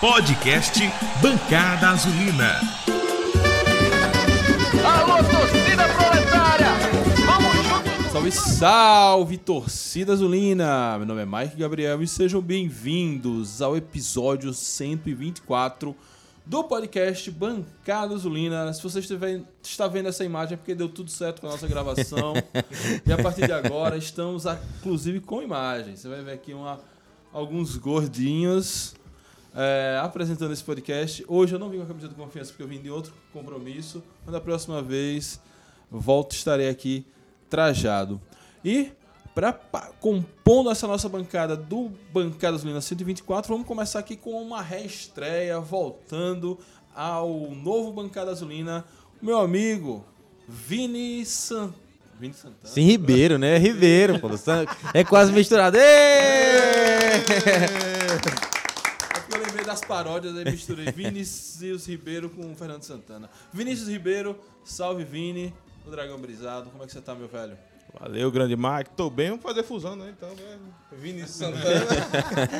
Podcast Bancada Azulina. Alô, torcida proletária! Vamos juntos! Salve, salve, torcida azulina! Meu nome é Mike Gabriel e sejam bem-vindos ao episódio 124 do podcast Bancada Azulina. Se você estiver, está vendo essa imagem é porque deu tudo certo com a nossa gravação. e a partir de agora estamos, inclusive, com imagem. Você vai ver aqui uma, alguns gordinhos é, apresentando esse podcast. Hoje eu não vim com a camisa de confiança porque eu vim de outro compromisso, mas da próxima vez volto estarei aqui trajado. E para compondo essa nossa bancada do Bancada Azulina 124, vamos começar aqui com uma reestreia, voltando ao novo Bancada Azulina, meu amigo Vini San... Vini Santana. Sim, Ribeiro, né? Ribeiro, pô. É quase misturado. Êêêê! Das paródias, aí misturei Vinícius Ribeiro com Fernando Santana. Vinícius Ribeiro, salve Vini, o Dragão Brisado. Como é que você tá, meu velho? Valeu, grande Mike. Tô bem, vamos fazer fusão, né? Então, né? Vinícius Santana.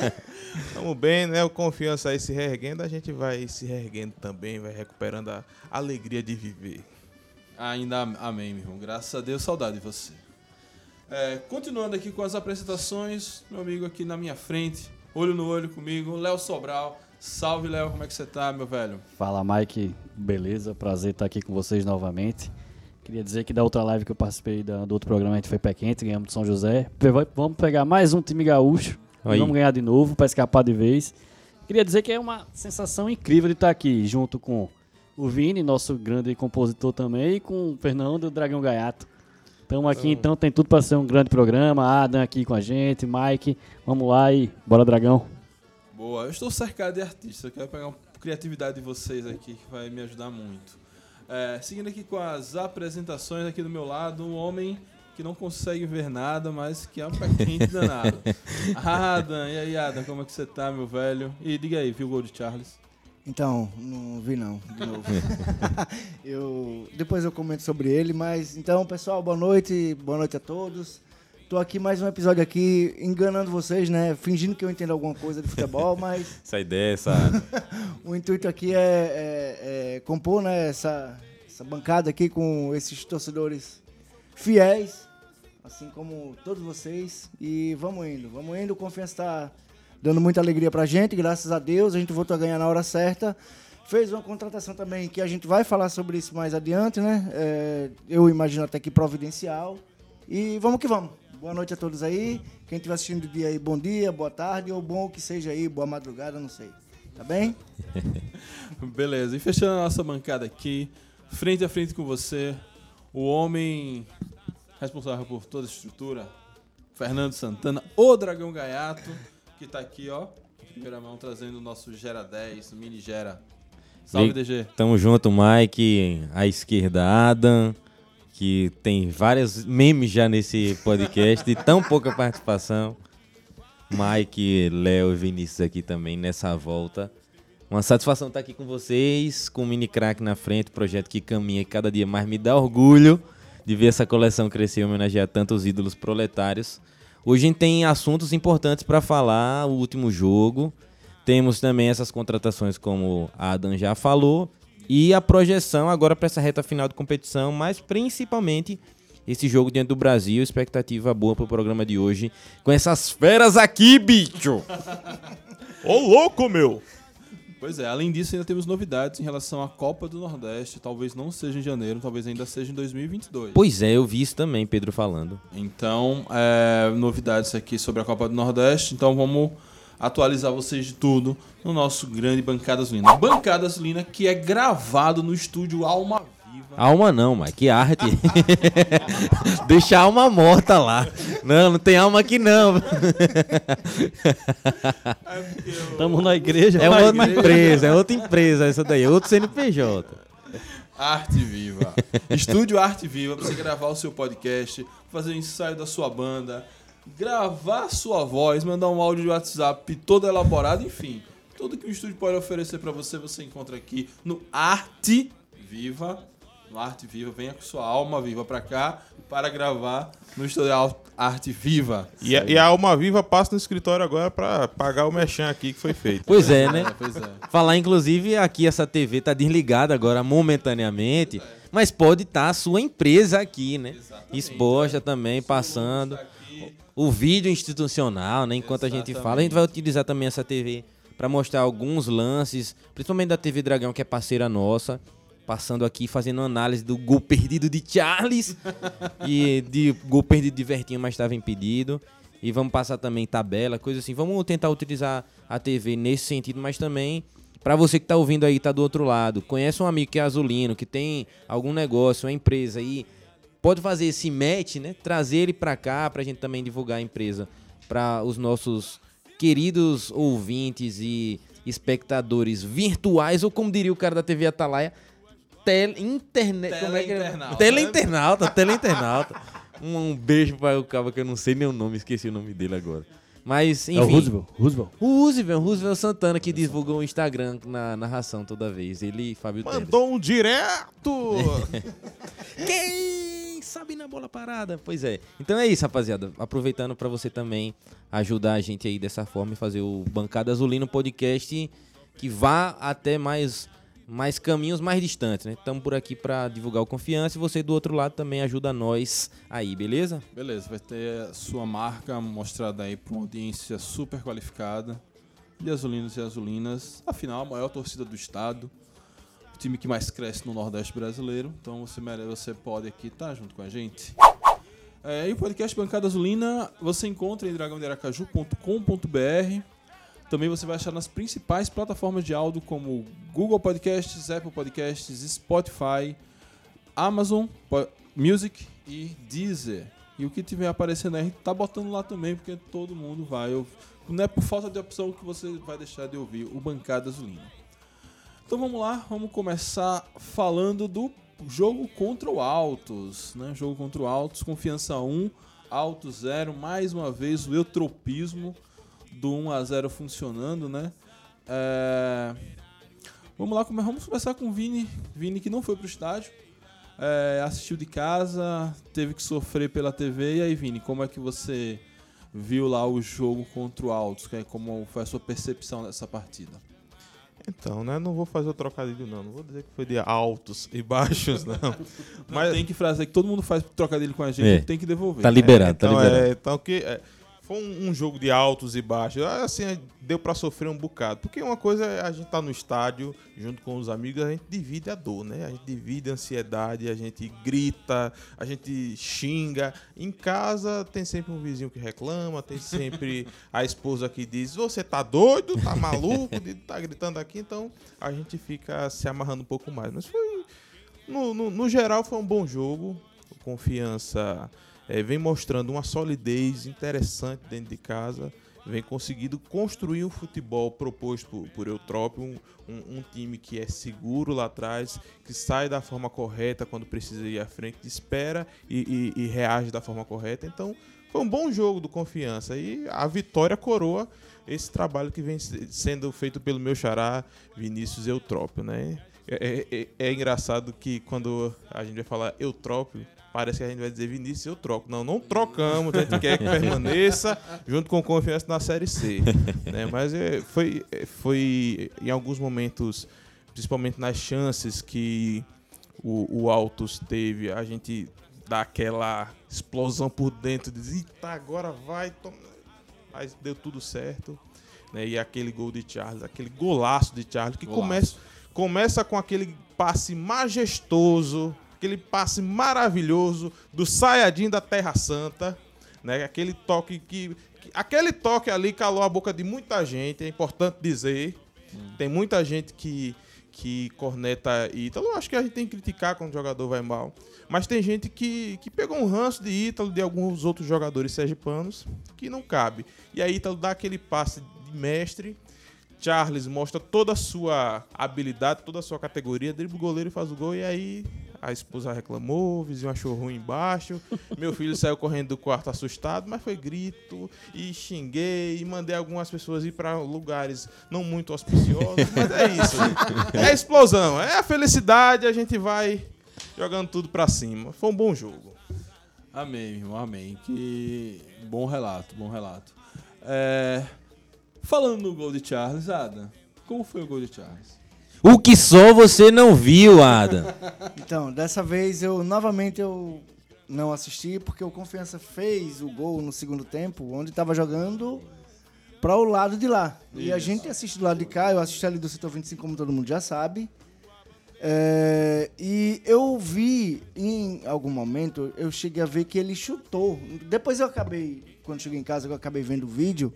Tamo bem, né? O confiança aí se reerguendo, a gente vai se reerguendo também, vai recuperando a alegria de viver. Ainda amém, meu irmão. Graças a Deus, saudade de você. É, continuando aqui com as apresentações, meu amigo aqui na minha frente, olho no olho comigo, Léo Sobral. Salve, Léo, como é que você tá, meu velho? Fala, Mike. Beleza? Prazer estar aqui com vocês novamente. Queria dizer que da outra live que eu participei da, do outro programa, a gente foi pé quente, ganhamos de São José. Vamos pegar mais um time gaúcho. Aí. Vamos ganhar de novo para escapar de vez. Queria dizer que é uma sensação incrível de estar aqui junto com o Vini, nosso grande compositor também, e com o Fernando o Dragão Gaiato. Estamos aqui, então tem tudo para ser um grande programa. Adam aqui com a gente, Mike. Vamos lá e bora, Dragão. Boa, eu estou cercado de artistas, eu quero pegar uma criatividade de vocês aqui que vai me ajudar muito. É, seguindo aqui com as apresentações aqui do meu lado, um homem que não consegue ver nada, mas que é um pé quente danado. Adam, e aí Adam, como é que você tá, meu velho? E diga aí, viu o gol de Charles? Então, não vi não, de novo. eu, depois eu comento sobre ele, mas então, pessoal, boa noite, boa noite a todos. Tô aqui mais um episódio aqui enganando vocês, né? Fingindo que eu entendo alguma coisa de futebol, mas Essa ideia, essa. o intuito aqui é, é- é compor, né, essa, essa bancada aqui com esses torcedores fiéis, assim como todos vocês. E vamos indo, vamos indo. Confiança está dando muita alegria pra gente, graças a Deus. A gente voltou a ganhar na hora certa. Fez uma contratação também que a gente vai falar sobre isso mais adiante, né? É, eu imagino até que providencial. E vamos que vamos. Boa noite a todos aí. Quem estiver assistindo de dia aí, bom dia, boa tarde, ou bom que seja aí, boa madrugada, não sei. Tá bem? Beleza, e fechando a nossa bancada aqui, frente a frente com você, o homem responsável por toda a estrutura, Fernando Santana, o Dragão Gaiato, que tá aqui, ó, primeira mão, trazendo o nosso Gera 10, o Mini Gera. Salve, E- DG. Tamo junto, Mike. À esquerda, Adam. Que tem vários memes já nesse podcast de tão pouca participação. Mike, Léo e Vinícius aqui também nessa volta. Uma satisfação estar aqui com vocês, com o Mini Crack na frente, projeto que caminha e cada dia mais me dá orgulho de ver essa coleção crescer e homenagear tantos ídolos proletários. Hoje a gente tem assuntos importantes para falar, o último jogo. Temos também essas contratações, como a Adam já falou, e a projeção agora para essa reta final de competição, mas principalmente esse jogo diante do Brasil. Expectativa boa pro programa de hoje, com essas feras aqui, bicho! Ô, louco, meu! Pois é, além disso, ainda temos novidades em relação à Copa do Nordeste. Talvez não seja em janeiro, talvez ainda seja em 2022. Pois é, eu vi isso também, Pedro falando. Então, é, novidades aqui sobre a Copa do Nordeste. Então, vamos atualizar vocês de tudo no nosso grande Bancada Azulina. Bancada Azulina que é gravado no estúdio Alma. Alma não, mas que arte. Deixa a alma morta lá. Não, não tem alma aqui não. Estamos na igreja. É outra empresa, é outra empresa essa daí, é outro CNPJ. Arte Viva. Estúdio Arte Viva para você gravar o seu podcast, fazer o ensaio da sua banda, gravar sua voz, mandar um áudio de WhatsApp todo elaborado, enfim. Tudo que o estúdio pode oferecer para você, você encontra aqui no Arte Viva. No Arte Viva. Venha com sua alma viva pra cá para gravar no Estúdio Arte Viva. E, a- e a Alma Viva passa no escritório agora pra pagar o mechan aqui que foi feito. Pois é, né? É, pois é. Falar, inclusive, aqui essa TV tá desligada agora momentaneamente, mas pode estar a sua empresa aqui, né? Exposta também, passando. O vídeo institucional, né? Enquanto a gente fala, a gente vai utilizar também essa TV para mostrar alguns lances, principalmente da TV Dragão, que é parceira nossa, passando aqui fazendo análise do gol perdido de Charles e de gol perdido de Vertinho, mas estava impedido. E vamos passar também tabela, coisa assim. Vamos tentar utilizar a TV nesse sentido, mas também para você que tá ouvindo aí, tá do outro lado, conhece um amigo que é azulino, que tem algum negócio, uma empresa aí, pode fazer esse match, né? Trazer ele pra cá pra gente também divulgar a empresa para os nossos queridos ouvintes e espectadores virtuais, ou como diria o cara da TV Atalaia, tele, internet, como é que é? Teleinternauta. Teleinternauta, teleinternauta. Um, um beijo para o cara que eu não sei nem o nome, esqueci o nome dele agora. Mas, enfim. É o Roosevelt. Roosevelt. O Roosevelt, Roosevelt Santana, que divulgou o Instagram na narração toda vez. Ele e Fábio Teles. Mandou um direto! Quem sabe na bola parada? Pois é. Então é isso, rapaziada. Aproveitando pra você também ajudar a gente aí dessa forma e fazer o Bancada Azulino podcast que vá até mais mais caminhos mais distantes, né? Estamos por aqui pra divulgar o confiança e você do outro lado também ajuda nós aí, beleza? Beleza, vai ter a sua marca mostrada aí pra uma audiência super qualificada de azulinos e azulinas. Afinal, a maior torcida do estado, o time que mais cresce no Nordeste brasileiro. Então você, mere- você pode aqui estar junto com a gente. É, e o podcast Bancada Azulina você encontra em dragãodearacaju.com.br. Também você vai achar nas principais plataformas de áudio como Google Podcasts, Apple Podcasts, Spotify, Amazon Music e Deezer. E o que tiver aparecendo aí, a gente tá botando lá também, porque todo mundo vai ouvir. Não é por falta de opção que você vai deixar de ouvir o Bancada Azulina. Então vamos lá, vamos começar falando do jogo contra o Altos, né? Jogo contra o Altos, confiança 1, Altos 0, mais uma vez o eutropismo do 1 a 0 funcionando, né? É, Vamos lá, vamos começar com o Vini, Vini que não foi pro estádio, é, assistiu de casa, teve que sofrer pela TV. E aí, Vini, como é que você viu lá o jogo contra o Altos? É Como foi a sua percepção dessa partida? Então, né? Não vou fazer o trocadilho, não. Não vou dizer que foi de altos e baixos, não. Mas tem que frase que todo mundo faz trocadilho com a gente, É. tem que devolver. Tá liberado, tá então, liberado. é, então que é, foi um, um jogo de altos e baixos. Ah, Assim, é, deu pra sofrer um bocado. Porque uma coisa é a gente tá no estádio, junto com os amigos, a gente divide a dor, né? A gente divide a ansiedade, a gente grita, a gente xinga. Em casa tem sempre um vizinho que reclama, tem sempre a esposa que diz: Você tá doido, tá maluco, tá gritando aqui. Então a gente fica se amarrando um pouco mais. Mas foi. No, no, no geral, foi um bom jogo. Confiança eh, vem mostrando uma solidez interessante dentro de casa. Vem conseguindo construir o futebol proposto por, por Eutrópio, um, um, um time que é seguro lá atrás, que sai da forma correta quando precisa ir à frente, espera e, e- e reage da forma correta. Então, foi um bom jogo do Confiança e a vitória coroa esse trabalho que vem se- sendo feito pelo meu xará Vinícius Eutrópio, né? É, é- é- é engraçado que quando a gente vai falar Eutrópio, parece que a gente vai dizer Vinícius eu troco. Não, não trocamos, a gente quer que permaneça junto com Confiança na Série C. né? Mas é, foi, é, foi em alguns momentos, principalmente nas chances que o, o Altos teve, a gente dá aquela explosão por dentro, diz, eita, agora vai, toma." mas deu tudo certo. Né? E aquele gol de Charles, aquele golaço de Charles, que Golaço. começa, começa com aquele passe majestoso, aquele passe maravilhoso do Sayajin da Terra Santa, né? Aquele toque que, que- aquele toque ali calou a boca de muita gente, é importante dizer. Tem muita gente que que corneta Ítalo. Acho que a gente tem que criticar quando o jogador vai mal. Mas tem gente que, que pegou um ranço de Ítalo, de alguns outros jogadores sergipanos, que não cabe. E aí Ítalo dá aquele passe de mestre. Charles mostra toda a sua habilidade, toda a sua categoria, dribla o goleiro e faz o gol. E aí a esposa reclamou, o vizinho achou ruim embaixo. Meu filho saiu correndo do quarto assustado, mas foi grito e xinguei e mandei algumas pessoas ir para lugares não muito auspiciosos. Mas é isso. É explosão, é a felicidade. A gente vai jogando tudo pra cima. Foi um bom jogo. Amém, irmão, amém. Que bom relato, bom relato. É, Falando no gol de Charles, Adam, como foi o gol de Charles? O que só você não viu, Adam? Então, dessa vez eu novamente eu não assisti porque o Confiança fez o gol no segundo tempo, onde estava jogando para o lado de lá. E a Isso. gente assiste do lado de cá, eu assisti ali do setor 25, como todo mundo já sabe. É, e eu vi em algum momento, eu cheguei a ver que ele chutou. Depois eu acabei, quando cheguei em casa, eu acabei vendo o vídeo.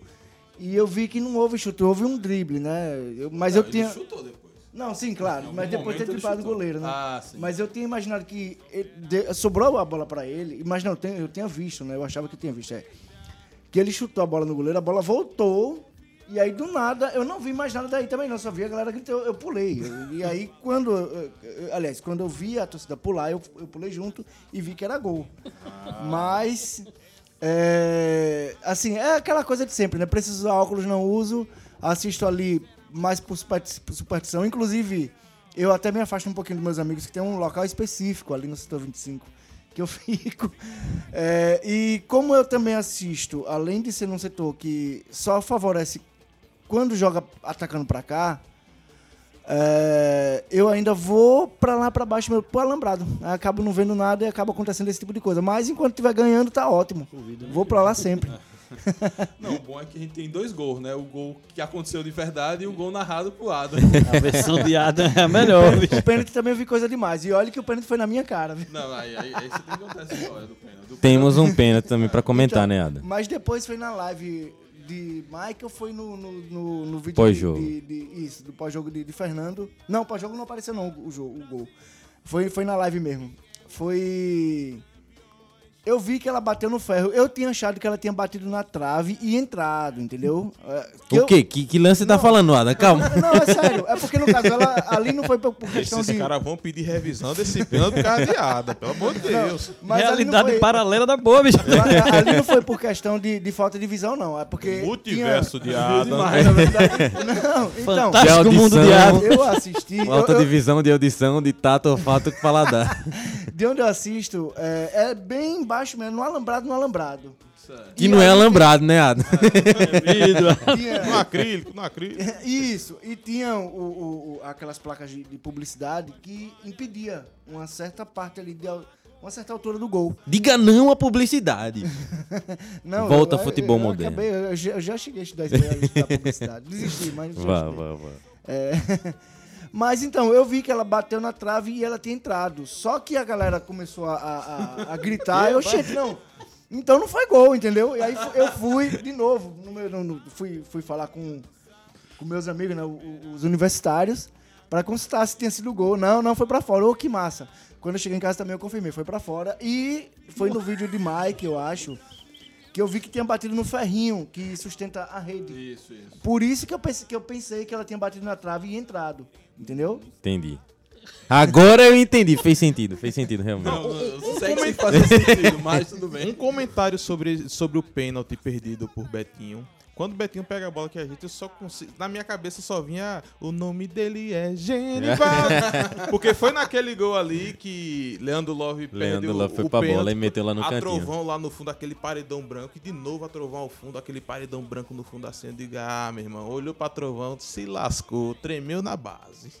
E eu vi que não houve chute, houve um drible, né? Eu- mas eu Não, tinha. Ele chutou depois. Não, sim, claro. Mas depois de ter driblado o goleiro, né? Ah, sim. Mas eu tinha imaginado que de- sobrou a bola pra ele, mas não, eu eu tinha visto, né? Eu achava que eu tinha visto, é. Que ele chutou a bola no goleiro, a bola voltou, e aí do nada eu não vi mais nada daí também, não. Só vi a galera gritou, eu pulei. E aí quando. eu- eu- Aliás, quando eu vi a torcida pular, eu, eu pulei junto e vi que era gol. Mas. é, assim, é aquela coisa de sempre, né? Preciso usar óculos, não uso. Assisto ali mais por superstição. Inclusive, eu até me afasto um pouquinho dos meus amigos que tem um local específico ali no setor 25 que eu fico. É, e como eu também assisto, além de ser num setor que só favorece quando joga atacando pra cá, é, eu ainda vou pra lá pra baixo, meu, pro alambrado. Acabo não vendo nada e acaba acontecendo esse tipo de coisa. Mas enquanto estiver ganhando, tá ótimo. Vou pra lá sempre. Não, o bom é que a gente tem dois gols, né? O gol que aconteceu de verdade e o gol narrado pro Adam. A versão de Adam é a melhor. O pênalti também eu vi coisa demais. E olha que o pênalti foi na minha cara. viu? Não, aí, aí, aí você tem que contar essa história do pênalti. Do Temos um pênalti também pra comentar, Então, né, Adam? Mas depois foi na live de Michael, foi no, no, no, no vídeo Pós-jogo. de, de- Isso, do pós-jogo de, de Fernando. Não, pós-jogo não apareceu não, o, jogo, o gol. Foi, foi na live mesmo. Foi... Eu vi que ela bateu no ferro. Eu tinha achado que ela tinha batido na trave e entrado, entendeu? É, que O eu- quê? Que, que lance você tá falando, Adam? Calma. Não, é sério. É porque no caso, ela ali não foi por, questão Esses de... caras vão pedir revisão desse pênalti por causa de Ada, pelo amor de Deus. Não Realidade foi- paralela da boa, bicho. Ali não foi por questão de, de falta de visão, não. É porque. Multiverso de tinha... Demais, na verdade. Não, então. Fantástico De mundo de. Adam. Eu assisti. eu- Falta eu- de visão, de audição, de tato, olfato paladar. de onde eu assisto, é, é bem embaixo mesmo, no alambrado, no alambrado. Que E não é alambrado, né, Adam? No Tinha, acrílico, no acrílico. isso, e tinha o, o- o- aquelas placas de, de publicidade que impedia uma certa parte ali, de, uma certa altura do gol. Diga não à publicidade. Não, Volta eu- ao futebol eu moderno. acabei- eu, já, eu já cheguei a estudar isso daí, a estudar publicidade. Desisti, mas Vá, vá, vá. É, Mas então, eu vi que ela bateu na trave e ela tinha entrado. Só que a galera começou a, a, a- gritar. eu, gente, não. Então não foi gol, entendeu? E aí eu fui de novo. no meu- no- fui, fui falar com, com meus amigos, né, os universitários, pra constatar se tinha sido gol. Não, não, foi pra fora. Ô, que massa. Quando eu cheguei em casa também eu confirmei, foi pra fora. E foi no vídeo de Mike, eu acho, que eu vi que tinha batido no ferrinho que sustenta a rede. Isso, isso. Por isso que eu, pensei, que eu pensei que ela tinha batido na trave e entrado. Entendeu? Entendi. Agora eu entendi. Fez sentido, fez sentido, realmente. Não, não, eu não sei se faz sentido, mas tudo Um bem. comentário sobre, sobre o pênalti perdido por Betinho. Quando o Betinho pega a bola que a gente, eu só consigo. Na minha cabeça só vinha o nome dele é Genival. Porque foi naquele gol ali que Leandro Love Leandro perdeu Love foi o pra pênalti, bola e meteu lá no a cantinho. trovão lá no fundo, aquele paredão branco. E de novo a trovão ao fundo, aquele paredão branco no fundo assim. Eu digo, ah, meu irmão, olhou pra trovão, se lascou, tremeu na base.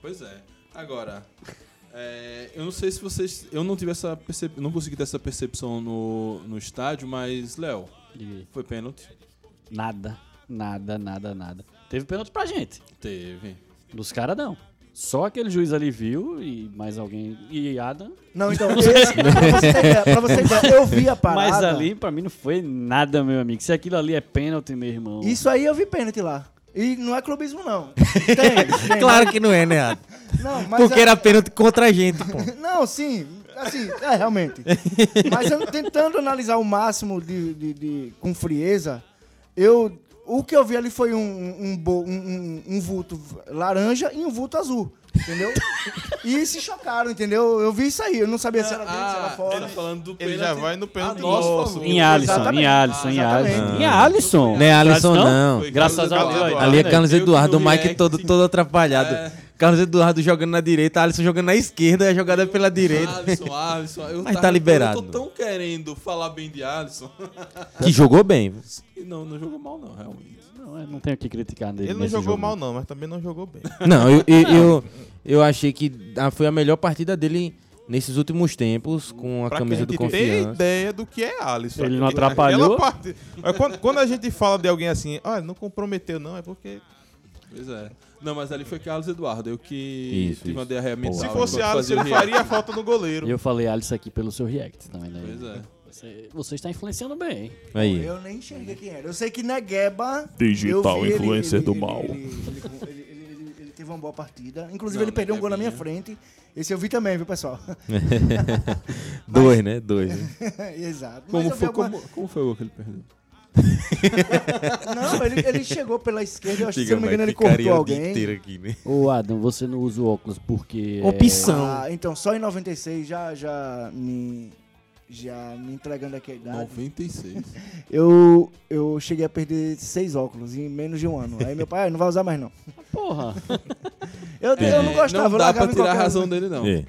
Pois é. Agora, é, eu não sei se vocês. Eu não tive essa percep... não consegui ter essa percepção no, no estádio, mas, Léo, foi pênalti? Nada, nada, nada, nada. Teve pênalti pra gente. Teve. Dos caras não. Só aquele juiz ali viu e mais alguém. E Adam. Não, então, esse, pra, você ter ideia, pra você ter ideia, eu vi a parada. Mas ali, pra mim, não foi nada, meu amigo. Se aquilo ali é pênalti, meu irmão. Isso aí eu vi pênalti lá. E não é clubismo, não. Tem, tem, Claro que não é, né, Adam? Não, mas Porque é- era pênalti contra a gente, pô. Não, sim. Assim, é, realmente. Mas eu tentando analisar o máximo de, de- de- com frieza, eu. O que eu vi ali foi um, um, um- um- vulto laranja e um vulto azul. Entendeu? E se chocaram, entendeu? Eu vi isso aí. Eu não sabia se era dentro, se era Ah, fora. ele falando do Ele já vai no pênalti nosso. Em Alisson, em Alisson, em. Alisson. Em Alisson. Não é Alisson, Não? Graças a Deus. Ali é Tá Carlos Eduardo, o Mike todo, todo atrapalhado. É. Carlos Eduardo jogando na direita, Alisson jogando na esquerda, a jogada é pela direita. Alisson, Alisson. Eu Mas tava- tá liberado. Eu tô tão querendo falar bem de Alisson. Que jogou bem. Não, não jogou mal, não, realmente. Não, eu não tenho o que criticar nele. Ele não jogou jogo. mal, não, mas também não jogou bem. Não, eu, eu, eu, eu achei que ah, foi a melhor partida dele nesses últimos tempos, com a Pra camisa que do a gente ter Confiança. ideia do que é Alisson. Ele não Aquela atrapalhou? parte- quando, quando a gente fala de alguém assim, olha, não comprometeu não, é porque Pois é. Não, mas ali foi Carlos Eduardo. Eu que Isso, tive uma isso. diarreia mental. se fosse Alisson, ele faria falta no goleiro. E eu falei Alisson aqui pelo seu react também, né? Pois é. Você, você está influenciando bem. Aí. Eu nem enxerguei quem era. Eu sei que Negueba. Digital ele- influencer ele- do mal. Ele, teve uma boa partida. Inclusive, Não, ele perdeu um gol na minha frente. Esse eu vi também, viu, pessoal? Dois, né? Dois. né? Exato. Mas Como foi, alguma- como, como foi o gol que ele perdeu? Não, ele, ele chegou pela esquerda. Eu acho que, se Diga, não me engano, ele cortou alguém. aqui, né? Ô, Adam, você não usa o óculos porque. é- Opção. Ah, então, só em 96, já, já me. Já me entregando aqui a idade. 96. Eu, eu cheguei a perder seis óculos em menos de um ano. Aí meu pai, "Ah, não vai usar mais não. Porra! Eu, eu não gostava, não dá pra tirar a razão lugar. dele, não. É.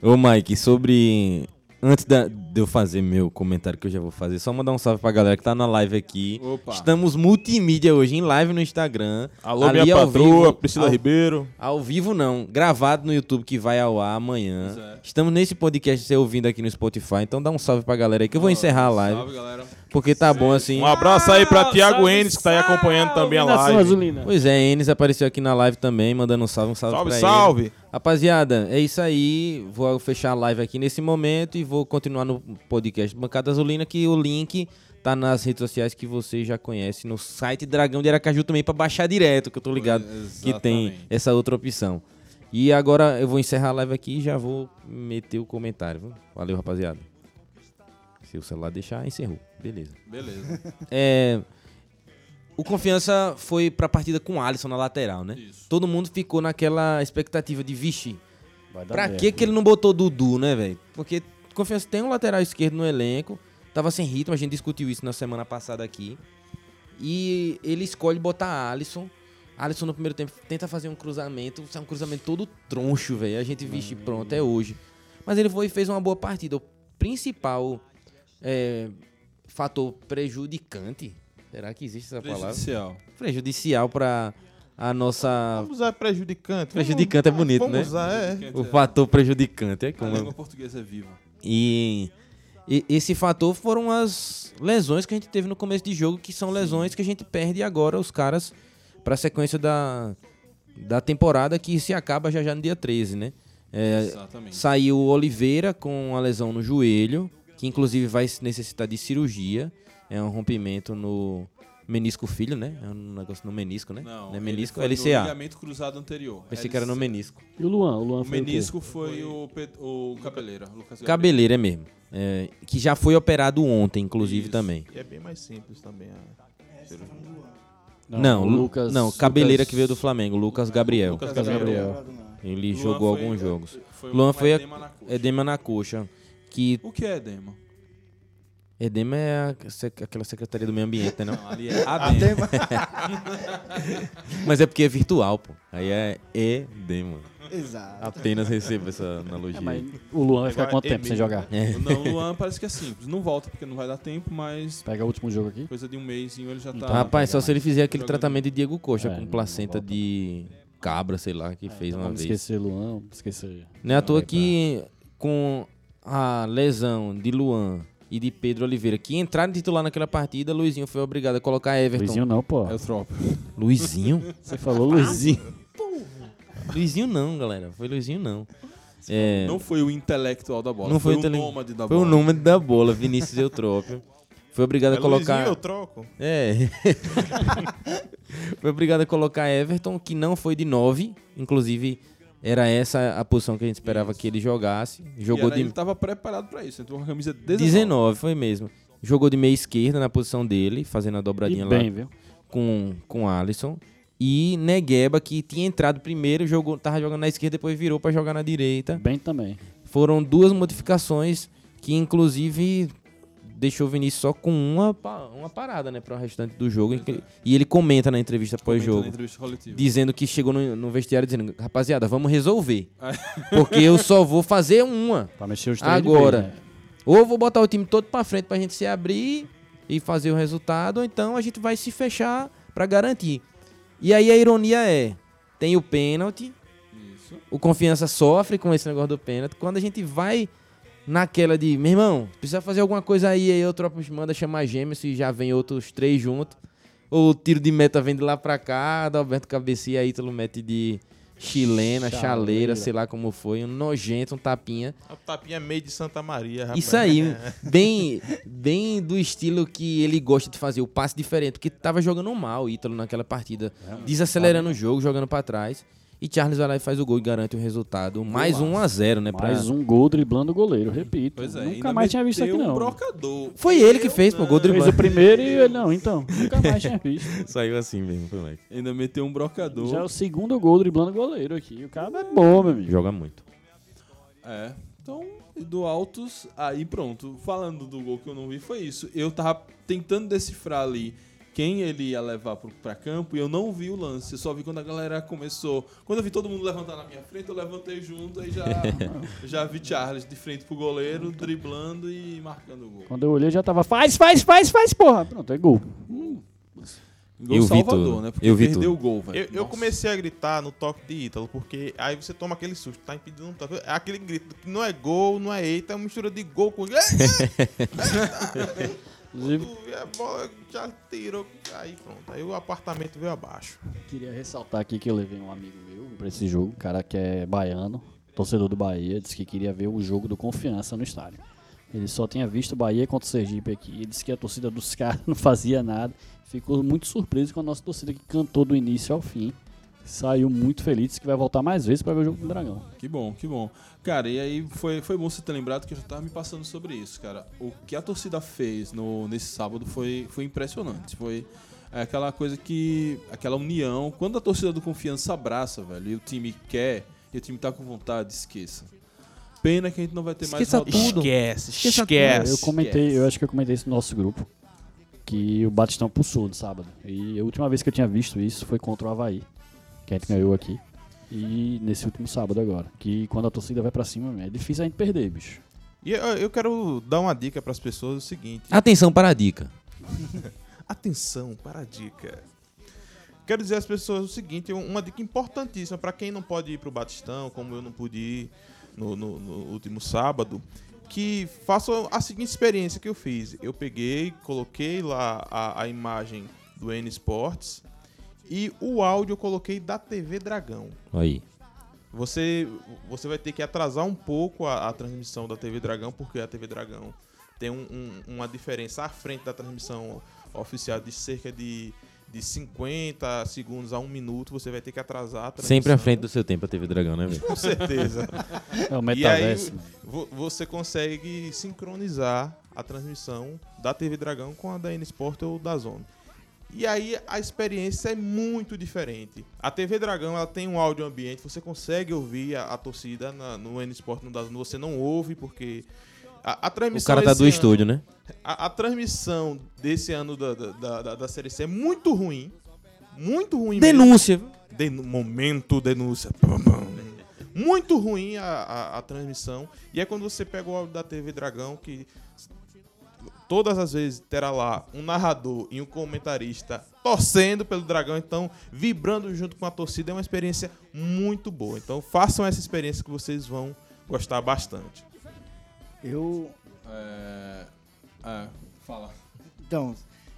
Ô, Mike, sobre. Antes da- de eu fazer meu comentário que eu já vou fazer, só mandar um salve pra galera que tá na live aqui. Opa. Estamos multimídia hoje, em live no Instagram. Alô, Ali minha patroa, vivo, Priscila ao- Ribeiro. Ao vivo não, gravado no YouTube que vai ao ar amanhã. É. Estamos nesse podcast você ouvindo aqui no Spotify, então dá um salve pra galera aí que eu vou encerrar a live, Salve, galera. Porque tá bom assim. Um abraço aí pra Ah, Thiago salve, Enes, que tá aí acompanhando também a live. Azulina. Pois é, Enes apareceu aqui na live também, mandando um salve, um salve, Salve, pra salve. ele. Rapaziada, é isso aí. Vou fechar a live aqui nesse momento e vou continuar no podcast Bancada Azulina, que o link tá nas redes sociais que você já conhece, no site Dragão de Aracaju também pra baixar direto, que eu tô ligado que tem essa outra opção. E agora eu vou encerrar a live aqui e já vou meter o comentário. viu? Valeu, rapaziada. Se o celular deixar, encerrou. Beleza. Beleza. É, o Confiança foi pra partida com o Alisson na lateral, né? Isso. Todo mundo ficou naquela expectativa de, vixe, Vai dar pra merda. que que ele não botou Dudu, né, velho? Porque Confiança tem um lateral esquerdo no elenco, tava sem ritmo, a gente discutiu isso na semana passada aqui. E ele escolhe botar Alisson. Alisson no primeiro tempo tenta fazer um cruzamento, é um cruzamento todo troncho, velho. A gente, vixe, pronto, é hoje. Mas ele foi e fez uma boa partida. O principal é, fator prejudicante, será que existe essa palavra? Prejudicial. Prejudicial pra a nossa... Vamos usar prejudicante. Prejudicante é bonito, Vamos né? usar, é. O fator prejudicante, é A como... língua portuguesa é viva. E, e esse fator foram as lesões que a gente teve no começo de jogo, que são lesões que a gente perde agora os caras pra sequência da, da temporada que se acaba já já no dia 13, né? É, Exatamente. saiu o Oliveira com a lesão no joelho, que inclusive vai necessitar de cirurgia. É um rompimento no menisco filho, né? É um negócio no menisco, né? Não, é ele menisco, foi no LCA. ligamento cruzado anterior. Pensei que era no menisco. E o Luan? O Luan O foi o quê? menisco foi o, Pe- o Cabeleira. Lucas Cabeleira. É mesmo. É, que já foi operado ontem, inclusive, Isso. também. E é bem mais simples também. a cirurgia. Não, o Lu- Lucas. não, Cabeleira Lucas- que veio do Flamengo, Lucas Gabriel. Lucas Lucas Gabriel. Ele Luan jogou foi- alguns jogos. Foi Luan foi a- edema na coxa. Edema na coxa. Que O que é edema? edema é a sec- aquela secretaria do meio ambiente, né? Não? Não, ali é adema. Mas é porque é virtual, pô. Aí é edema. Exato. Apenas recebo essa analogia. É, mas o Luan vai ficar Agora, quanto tempo sem jogar? É. Não, o Luan parece que é simples. Não volta porque não vai dar tempo, mas Pega o último jogo aqui. coisa de um mêsinho ele já tá. Então, Rapaz, só se ele fizer aquele Jogando. tratamento de Diego Coxa É, com placenta de cabra, sei lá, que fez uma Vamos vez. esquecer Luan, esquecer. Não é à toa Vai que com a lesão de Luan e de Pedro Oliveira, que entraram titular naquela partida, Luizinho foi obrigado a colocar Everton. Luizinho não, pô. É o Trop. Luizinho? Você falou Luizinho. Luizinho não, galera. Foi Luizinho não. É, Não foi o intelectual da bola. Não foi foi, o intele- nômade da foi bola. o número da bola, Vinícius Eutrópio. Foi obrigado É a colocar. Luizinho, eu troco. É. foi obrigado a colocar Everton, que não foi de 9. Inclusive, era essa a posição que a gente esperava que ele jogasse. Jogou E era- de Ele tava preparado pra isso. Entrou com a camisa 19. 19, foi mesmo. Jogou de meia esquerda na posição dele, fazendo a E dobradinha lá bem, viu? com, com Alisson. E Negueba, que tinha entrado primeiro, jogou, tava jogando na esquerda, depois virou pra jogar na direita. Bem também. Foram duas modificações que, inclusive, deixou o Vinícius só com uma, uma parada, né, para o restante do jogo. E que- E ele comenta na entrevista pós-jogo. Dizendo que chegou no, no vestiário dizendo, rapaziada, vamos resolver. Porque eu só vou fazer uma. Pra mexer os três Agora. vez, né? Ou vou botar o time todo pra frente pra gente se abrir e fazer o resultado, ou então a gente vai se fechar pra garantir. E aí a ironia é, tem o pênalti, Isso. o confiança sofre com esse negócio do pênalti. Quando a gente vai naquela de, meu irmão, precisa fazer alguma coisa aí, aí o tropa manda chamar gêmeos e já vem outros três juntos. Ou o tiro de meta vem de lá pra cá, Adalberto cabecia, Ítalo mete de chilena, chaleira, Chaleira. sei lá como foi, um nojento, um tapinha. A tapinha meio de Santa Maria, rapaz. Isso aí, bem, bem do estilo que ele gosta de fazer, o passe diferente, porque tava jogando mal o Ítalo naquela partida, desacelerando o jogo, jogando pra trás. E Charles vai lá e faz o gol e garante o resultado. Mais um a 0 né? pra- Mais um gol driblando o goleiro, repito. Pois é. Nunca mais tinha visto aqui, meteu não. um brocador. Foi ele que fez, pô, não. gol Fez driblando. o primeiro e ele, não, então. Nunca mais tinha visto. Saiu assim mesmo, foi Mike. Ainda meteu um brocador. Já é o segundo gol driblando o goleiro aqui. O cara é bom, meu amigo. Joga muito. É. Então, do Altos, aí pronto. Falando do gol que eu não vi, foi isso. Eu tava tentando decifrar ali quem ele ia levar pro, pra campo e eu não vi o lance. Eu só vi quando a galera começou. Quando eu vi todo mundo levantar na minha frente, eu levantei junto e já, já vi Charles de frente pro goleiro, driblando e marcando o gol. Quando eu olhei, já tava, faz, faz, faz, faz, porra. Pronto, é gol. Gol Eu vi Salvador, tudo. né? Porque Eu vi perdeu tudo. o gol, velho. Eu, eu comecei a gritar no toque de Ítalo, porque aí você toma aquele susto, tá impedindo um toque. É aquele grito que não é gol, não é eita, é uma mistura de gol com. Inclusive, a bola já tirou. Aí pronto. Aí o apartamento veio abaixo. queria ressaltar aqui que eu levei um amigo meu pra esse jogo, um cara que é baiano, torcedor do Bahia, disse que queria ver o jogo do Confiança no estádio. Ele só tinha visto o Bahia contra o Sergipe aqui. Ele disse que a torcida dos caras não fazia nada. Ficou muito surpreso com a nossa torcida que cantou do início ao fim. Saiu muito feliz, disse que vai voltar mais vezes pra ver o jogo do Dragão. Que bom, que bom. Cara, e aí foi, foi bom você ter lembrado que eu já tava me passando sobre isso, cara. O que a torcida fez no, nesse sábado foi, foi impressionante. Foi é, aquela coisa que. aquela união. Quando a torcida do confiança abraça, velho, e o time quer, e o time tá com vontade, esqueça. Pena que a gente não vai ter Esqueça mais tudo. Esquece, Esqueça esquece. eu comentei, eu acho que eu comentei isso no nosso grupo. Que o Batistão pulsou no sábado. E a última vez que eu tinha visto isso foi contra o Havaí. Que a gente ganhou aqui. E nesse último sábado agora. Que quando a torcida vai pra cima, é difícil a gente perder, bicho. E eu, eu quero dar uma dica pras pessoas: o seguinte. Atenção para a dica. Atenção para a dica. Quero dizer às pessoas o seguinte, uma dica importantíssima para quem não pode ir pro Batistão, como eu não pude ir no, no- no último sábado, que façam a seguinte experiência que eu fiz. Eu peguei, coloquei lá a, a imagem do N Sports e o áudio eu coloquei da TV Dragão. Aí. Você, você vai ter que atrasar um pouco a, a transmissão da TV Dragão, porque a TV Dragão tem um- um- uma diferença à frente da transmissão oficial de cerca de, de 50 segundos a um minuto. Você vai ter que atrasar a transmissão. Sempre à frente do seu tempo a TV Dragão, né, velho? Com certeza. É o e aí metaverso. vo- você consegue sincronizar a transmissão da TV Dragão com a da N Sport ou da Zone. E aí a experiência é muito diferente. A TV Dragão ela tem um áudio ambiente, você consegue ouvir a, a torcida na- no N Sport no da Zone, você não ouve porque a, a O transmissão cara tá do ano- estúdio, né? A, a transmissão desse ano da, da, da, da Série C é muito ruim. Muito ruim. Denúncia. Denu- momento denúncia. Muito ruim a, a, a transmissão. E é quando você pega o áudio da TV Dragão, que todas as vezes terá lá um narrador e um comentarista torcendo pelo Dragão, então vibrando junto com a torcida. É uma experiência muito boa. Então façam essa experiência que vocês vão gostar bastante. Eu. É, é, fala. Então,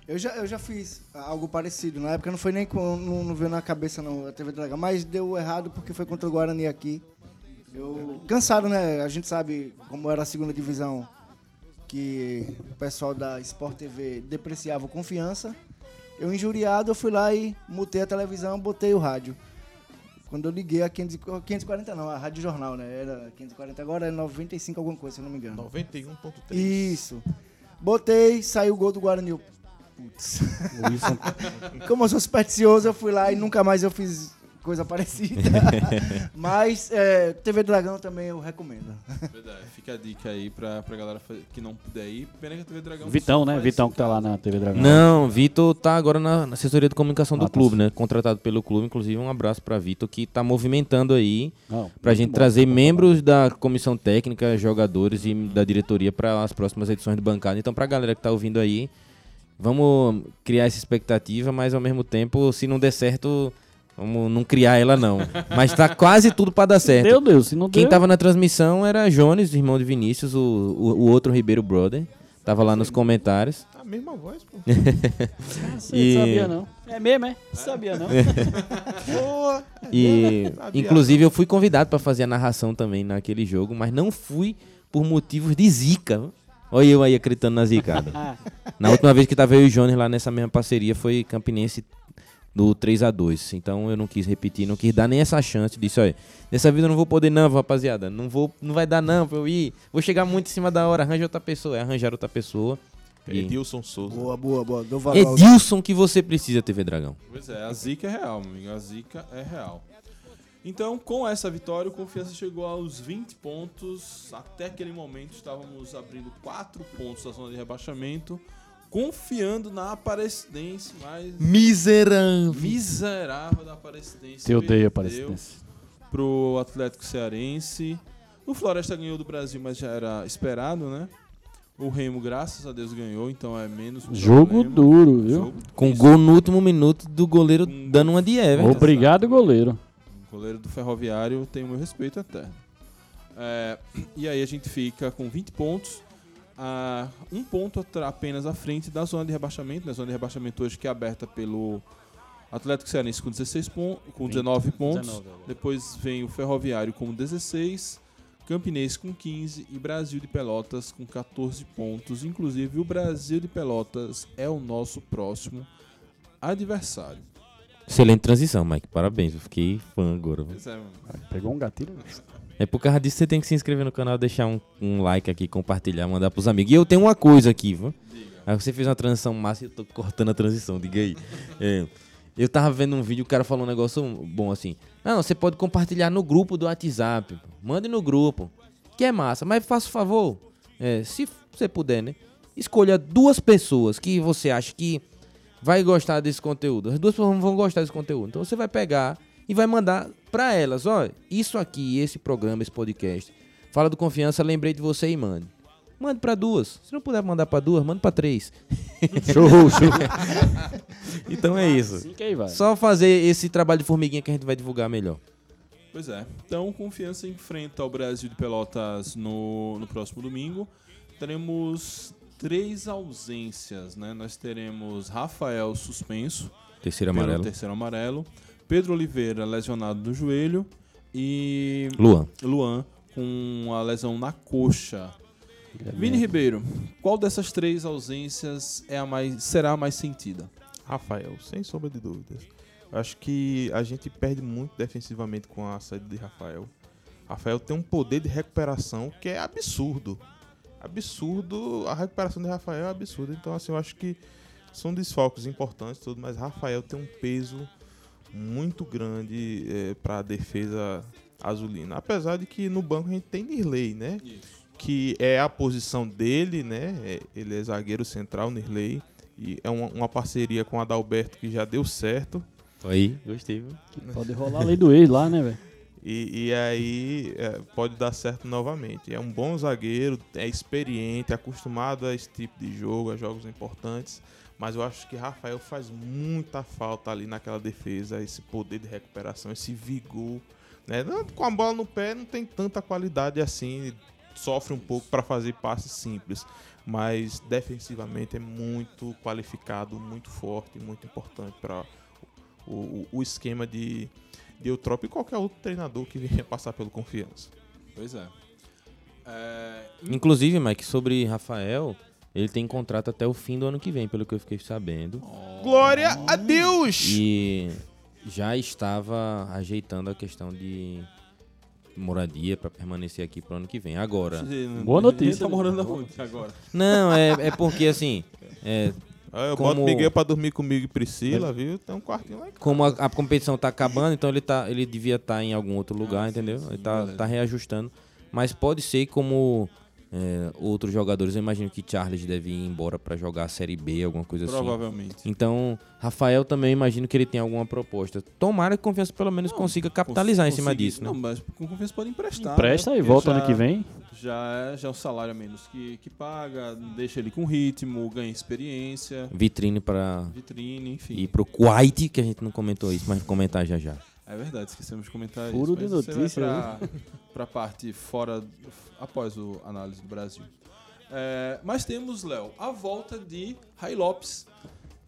eu já, eu já fiz algo parecido. Na época não foi nem com. Não, não veio na cabeça não, a TV Dragão, mas deu errado porque foi contra o Guarani aqui. Eu. Cansado, né? A gente sabe como era a segunda divisão que o pessoal da Sport TV depreciava o confiança. Eu injuriado, eu fui lá e mutei a televisão, botei o rádio. Quando eu liguei a 500 e- 540 não, a Rádio Jornal, né? Era 540 agora é 95 alguma coisa, se eu não me engano. 91.3. Isso. Botei, saiu o gol do Guarani. Putz. Como eu sou supersticioso, eu fui lá e nunca mais eu fiz coisa parecida. Mas é, TV Dragão também eu recomendo. Verdade. Fica a dica aí pra, pra galera que não puder ir. Pena que a TV Dragão. Vitão, né? Vitão que tá lá na TV Dragão. Não, Vitor tá agora na assessoria de comunicação do Ah, tá. clube, né? Contratado pelo clube, inclusive um abraço pra Vitor que tá movimentando aí Não, pra gente bom, trazer bom. membros da comissão técnica, jogadores e da diretoria para as próximas edições do bancada. Então pra galera que tá ouvindo aí, vamos criar essa expectativa, mas ao mesmo tempo, se não der certo, vamos não criar ela não. Mas tá quase tudo pra dar certo. Meu Deus, se não Quem deu... tava na transmissão era Jones, irmão de Vinícius, o, o, o outro Ribeiro Brother. Tava lá nos comentários. A mesma voz, pô. Você E- sabia não. É mesmo, é? Sabia não. Pô, E Sabia. inclusive eu fui convidado pra fazer a narração também naquele jogo, mas não fui por motivos de zica. Olha eu aí acreditando na zicada. Ah, Na última vez que tava eu e o Jones lá nessa mesma parceria foi Campinense do 3 a 2 Então eu não quis repetir, não quis dar nem essa chance. Disse, olha, dessa vida eu não vou poder não, rapaziada. Não vou, não vai dar não pra eu ir. Vou chegar muito em cima da hora, arranja outra pessoa. É arranjar outra pessoa. E- Edilson Souza. Boa, boa, boa. Edilson que você precisa, TV Dragão. Pois é, a zica é real, meu amigo. A zica é real. Então, com essa vitória, o Confiança chegou aos 20 pontos. Até aquele momento, estávamos abrindo 4 pontos da zona de rebaixamento, confiando na Aparecidense, mas Miserável. miserável da Aparecidense. te odeio, Aparecidense. Pro Atlético Cearense. O Floresta ganhou do Brasil, mas já era esperado, né? O Remo, graças a Deus, ganhou, então é menos um Jogo problema. duro, viu? Jogo Com gol no último minuto do goleiro Com- dando uma de Everton. Obrigado, goleiro. O goleiro do Ferroviário tem o meu respeito até. É, e aí a gente fica com 20 pontos, a um ponto apenas à frente da zona de rebaixamento. Na zona de rebaixamento hoje que é aberta pelo Atlético Cearense com 16 pontos, com 19 pontos. 19 agora. Depois vem o Ferroviário com 16, Campinense com 15 e Brasil de Pelotas com 14 pontos. Inclusive o Brasil de Pelotas é o nosso próximo adversário. Excelente transição, Mike. Parabéns. Eu fiquei fã agora. Pois é, mano. Pegou um gatilho. É por causa disso que você tem que se inscrever no canal, deixar um, um like aqui, compartilhar, mandar pros amigos. E eu tenho uma coisa aqui, viu? Aí você fez uma transição massa e eu tô cortando a transição, diga aí. É, eu tava vendo um vídeo, o cara falou um negócio bom assim. Não, você pode compartilhar no grupo do WhatsApp. Mande no grupo. Que é massa. Mas faça o favor, é, se você puder, né? Escolha duas pessoas que você acha que vai gostar desse conteúdo. As duas pessoas vão gostar desse conteúdo. Então você vai pegar e vai mandar pra elas, ó, isso aqui, esse programa, esse podcast. Fala do confiança, lembrei de você e mande. Mande pra duas. Se não puder mandar pra duas, manda pra três. Show, show. Então é isso. Assim que aí vai. Só fazer esse trabalho de formiguinha que a gente vai divulgar melhor. Pois é. Então, Confiança enfrenta o Brasil de Pelotas no, no próximo domingo. Teremos três ausências, né? Nós teremos Rafael suspenso, Terceiro amarelo. terceiro amarelo, Pedro Oliveira lesionado no joelho e Luan. Luan com a lesão na coxa. Vini Ribeiro, qual dessas três ausências é a mais, será a mais sentida? Rafael, sem sombra de dúvidas. Eu acho que a gente perde muito defensivamente com a saída de Rafael. Rafael tem um poder de recuperação que é absurdo. Absurdo, a recuperação de Rafael é absurda. Então, assim, eu acho que são desfalques importantes, tudo, mas Rafael tem um peso muito grande para a defesa azulina. Apesar de que no banco a gente tem Nirley, né? que é a posição dele, né? É, Ele é zagueiro central, Nirley. E é uma, uma parceria com o Adalberto que já deu certo. Aí, gostei, viu? Pode rolar a lei do ex lá, né, velho? E, e aí é, pode dar certo novamente. É um bom zagueiro, é experiente, acostumado a esse tipo de jogo, a jogos importantes. Mas eu acho que Rafael faz muita falta ali naquela defesa, esse poder de recuperação, esse vigor. Né? Não- Com a bola no pé não tem tanta qualidade assim, sofre um pouco para fazer passes simples. Mas defensivamente é muito qualificado, muito forte, muito importante para o, o- o esquema de, de Eutrópio e qualquer outro treinador que venha passar pelo confiança. Pois é. É, Inclusive, Mike, sobre Rafael, ele tem contrato até o fim do ano que vem, pelo que eu fiquei sabendo. Glória a Deus! E já estava ajeitando a questão de moradia para permanecer aqui pro ano que vem. Agora, Boa notícia, Ele tá morando aonde agora? não, é, é porque assim, é, Aí eu Como- boto Miguel pra dormir comigo e Priscila, viu? Tem um quartinho lá em casa. como a, a competição tá acabando, então ele, tá, ele devia estar em algum outro lugar, entendeu? Ele tá, tá reajustando. Mas pode ser como é, outros jogadores. Eu imagino que Charles deve ir embora pra jogar a Série B, alguma coisa assim. Provavelmente. Então, Rafael também imagino que ele tem alguma proposta. Tomara que Confiança pelo menos consiga capitalizar em cima disso, né? Não, mas com confiança pode emprestar. Empresta né? e volta já- ano que vem. Já é, já é um salário a menos que, que paga, deixa ele com ritmo, ganha experiência, Vitrine para vitrine, enfim. ir pro Kuwait, que a gente não comentou isso, mas vou comentar já já. É verdade, esquecemos de comentar Furo isso. de você vai notícia, pra, pra parte fora, após o análise do Brasil. É, mas temos, Léo, a volta de Rai Lopes.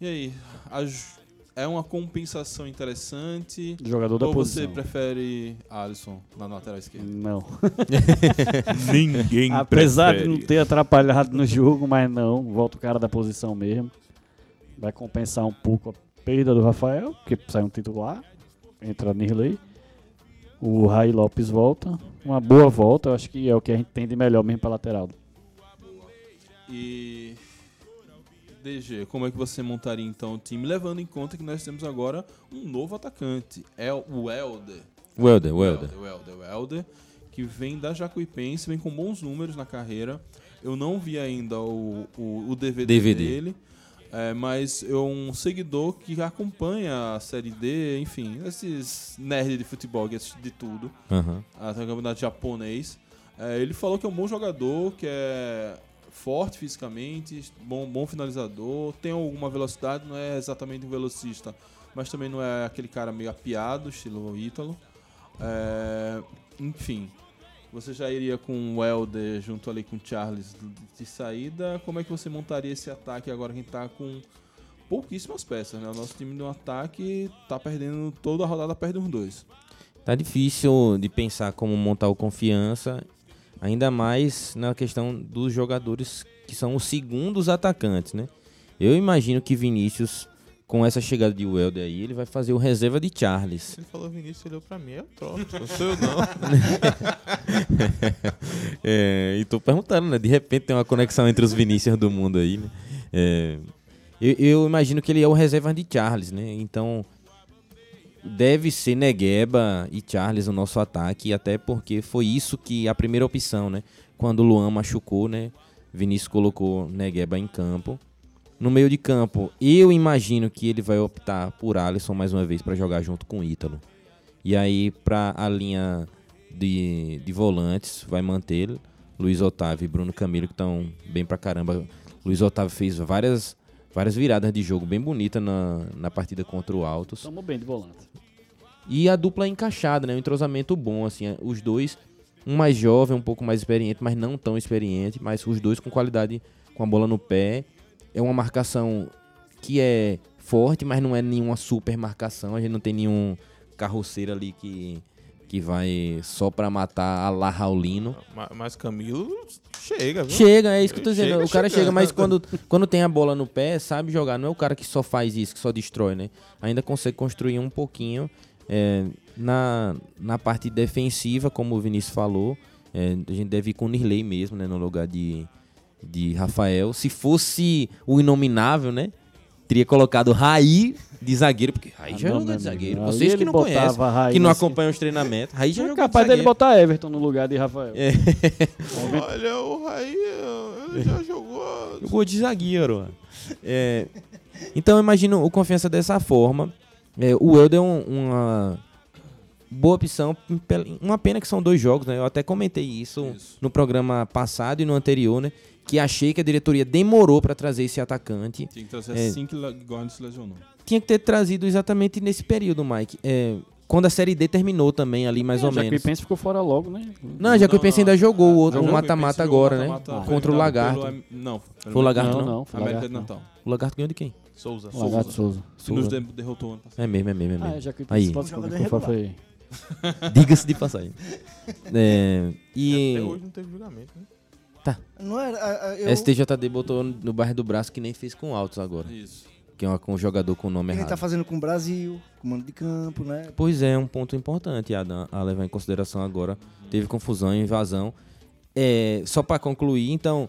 E aí, aj- é uma compensação interessante? Jogador da Ou você posição. prefere Alisson na lateral esquerda? Não. Ninguém Apesar de não ter atrapalhado no jogo, mas não. Volta o cara da posição mesmo. Vai compensar um pouco a perda do Rafael, porque sai um titular. Entra Nirley. O Rai Lopes volta. Uma boa volta, eu acho que é o que a gente tem de melhor mesmo pra lateral. E. DG, como é que você montaria então o time, levando em conta que nós temos agora um novo atacante, é o Helder. Welder, Welder. O Helder, o Helder, que vem da Jacuipense, vem com bons números na carreira. Eu não vi ainda o, o, o DVD, DVD. dele, é, mas eu um seguidor que acompanha a Série D, enfim, esses nerds de futebol que assistem de tudo, Aham. até o campeonato japonês. É, ele falou que é um bom jogador, que é forte fisicamente, bom, bom finalizador, tem alguma velocidade, não é exatamente um velocista, mas também não é aquele cara meio apiado, estilo Ítalo. É, enfim, você já iria com o Helder junto ali com o Charles de saída. Como é que você montaria esse ataque agora que a gente tá com pouquíssimas peças, né? O nosso time no ataque tá perdendo toda a rodada, perde uns dois. Tá difícil de pensar como montar o confiança, ainda mais na questão dos jogadores que são os segundos atacantes, né? Eu imagino que Vinícius, com essa chegada de Welder aí, ele vai fazer o reserva de Charles. Ele falou Vinícius, olhou pra mim, é o troço, não sou eu não. É, e tô perguntando, né? De repente tem uma conexão entre os Vinícius do mundo aí, né? É, eu, eu imagino que ele é o reserva de Charles, né? Então deve ser Negueba e Charles o nosso ataque, até porque foi isso que a primeira opção, né? Quando o Luan machucou, né? Vinícius colocou Negueba em campo. No meio de campo, eu imagino que ele vai optar por Alisson mais uma vez para jogar junto com o Ítalo. E aí, para a linha de, de volantes, vai manter Luiz Otávio e Bruno Camilo, que estão bem pra caramba. Luiz Otávio fez várias, várias viradas de jogo bem bonitas na, na partida contra o Altos. Tamo bem de volante. E a dupla encaixada, né? Um entrosamento bom, assim. Os dois, um mais jovem, um pouco mais experiente, mas não tão experiente. Mas os dois com qualidade, com a bola no pé. É uma marcação que é forte, mas não é nenhuma super marcação. A gente não tem nenhum carroceiro ali que, que vai só pra matar a La Raulino. Ma- Mas Camilo chega, viu? Chega, é isso que eu tô dizendo. Chega o cara chega, chegando. mas quando, quando tem a bola no pé, sabe jogar. Não é o cara que só faz isso, que só destrói, né? Ainda consegue construir um pouquinho. é, na, na parte defensiva, como o Vinícius falou, é, a gente deve ir com o Nirley mesmo, né? No lugar de, de Rafael. Se fosse o inominável, né? Teria colocado Raí de zagueiro, porque Raí Ah, já não, jogou de zagueiro. amigo. Vocês que não conhecem, que não acompanham os treinamentos. Raí já É jogou de capaz dele zagueiro. botar Everton no lugar de Rafael. É. Olha, o Raí, ele já jogou. Jogou de zagueiro. É, então eu imagino o confiança dessa forma. É, o Helder é um- uma boa opção. Uma pena que são dois jogos, né? Eu até comentei isso, Isso. no programa passado e no anterior, né? Que achei que a diretoria demorou para trazer esse atacante. Tinha que trazer É. assim que o Gordon se lesionou. Tinha que ter trazido exatamente nesse período, Mike. É, quando a Série D terminou também, ali mais É, ou já menos. que Pense ficou fora logo, né? Não, pensei não. ainda jogou o outro, o mata-mata agora, né? Contra o Lagarto. pelo- Não. Foi o Lagarto, não? não. foi o América de Natal. O Lagarto ganhou de quem? Souza. não. Lagarto Souza. Que nos Souza. de- derrotou ano passado. É mesmo, é mesmo, é mesmo. Ah, já que Aí. Irregular. foi- Diga-se de passagem. É, e Até hoje não teve julgamento, né? Não era. a- a- eu- STJD botou no bairro do braço que nem fez com o Altos agora. Isso. Que é uma, com um jogador com o nome ele errado. tá fazendo com o Brasil, comando de campo, né? Pois é, um ponto importante Adam, a levar em consideração agora. Teve confusão, invasão. É, só para concluir, então,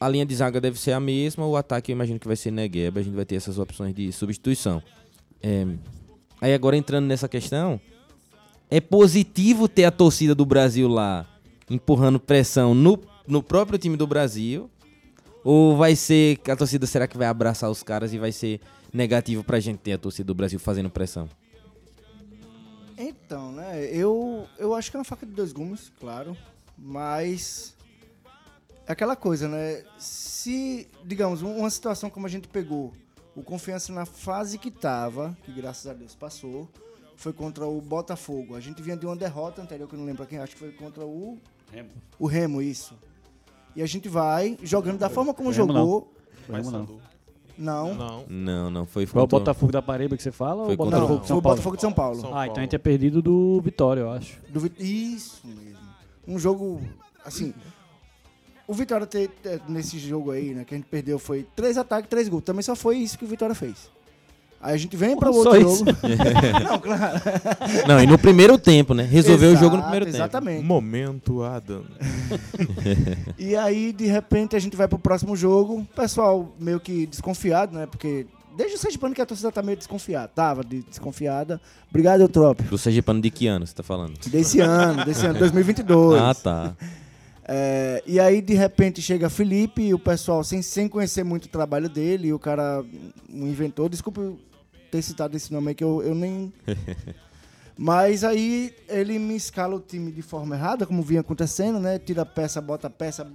a linha de zaga deve ser a mesma, o ataque eu imagino que vai ser Negueba, a gente vai ter essas opções de substituição. É, aí agora entrando nessa questão, é positivo ter a torcida do Brasil lá empurrando pressão no, no próprio time do Brasil? Ou vai ser que a torcida será que vai abraçar os caras e vai ser negativo pra gente ter a torcida do Brasil fazendo pressão? Então, né, eu, eu acho que é uma faca de dois gumes, claro, mas é aquela coisa, né, se, digamos, um- uma situação como a gente pegou, o Confiança na fase que tava, que graças a Deus passou, foi contra o Botafogo. A gente vinha de uma derrota anterior, que eu não lembro quem, acho que foi contra o... Remo. O Remo, isso. E a gente vai jogando da forma como Remo, jogou. Vamos não. Não, não, Não. Não, não, foi Foi o contra- Botafogo da Paraíba que você fala Foi ou o contra- Botafogo não, de foi São o Paulo? Botafogo de São Paulo. São Ah, então a gente é perdido do Vitória, eu acho. Do Vit- Isso mesmo. Um jogo, assim. O Vitória te- te- nesse jogo aí, né, que a gente perdeu foi três ataques, três gols. Também só foi isso que o Vitória fez. Aí a gente vem para o outro jogo. Não, claro. Não, e no primeiro tempo, né? Resolveu o jogo no Exato, primeiro tempo. Exatamente. Momento Adam. E aí, de repente, a gente vai pro próximo jogo. O pessoal meio que desconfiado, né? Porque desde o Sergipano que a torcida tá meio desconfiada. Tava de- desconfiada. Obrigado, Eutrópio. Do Sergipano de que ano você tá falando? Desse ano, desse ano, 2022. Ah, tá. É, e aí, de repente, chega Felipe e o pessoal, sem, sem conhecer muito o trabalho dele, e o cara, um inventor, desculpa eu ter citado esse nome aí, que eu, eu nem. Mas aí ele me escala o time de forma errada, como vinha acontecendo, né? Tira peça, bota peça,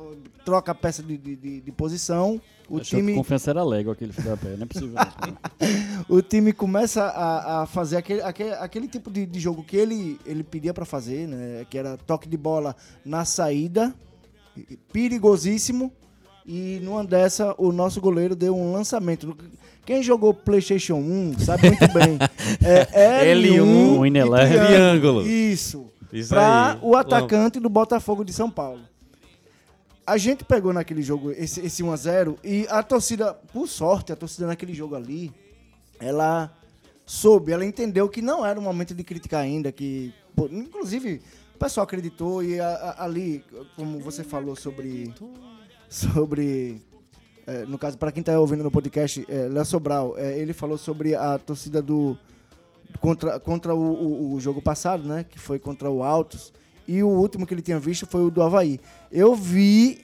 troca peça de, de, de- posição. O Achou que time, confiança era Lego aquele filho da pé. Não é possível. não. o time começa a, a fazer aquele, aquele, aquele tipo de, de jogo que ele, ele pedia pra fazer, né? Que era toque de bola na saída, perigosíssimo. E numa dessa, o nosso goleiro deu um lançamento. Quem jogou PlayStation 1 sabe muito bem. É L1, Um e Ineleve. Triângulo. Isso. Isso Pra aí. o atacante do Botafogo de São Paulo. A gente pegou naquele jogo esse, esse 1x0 e a torcida, por sorte, a torcida naquele jogo ali, ela soube, ela entendeu que não era o momento de criticar ainda, que, pô, inclusive, o pessoal acreditou e a- a- ali, como você falou sobre, sobre, é, no caso, para quem tá ouvindo no podcast, é, Léo Sobral, é, ele falou sobre a torcida do, contra, contra o, o- o jogo passado, né, que foi contra o Altos, e o último que ele tinha visto foi o do Havaí. Eu vi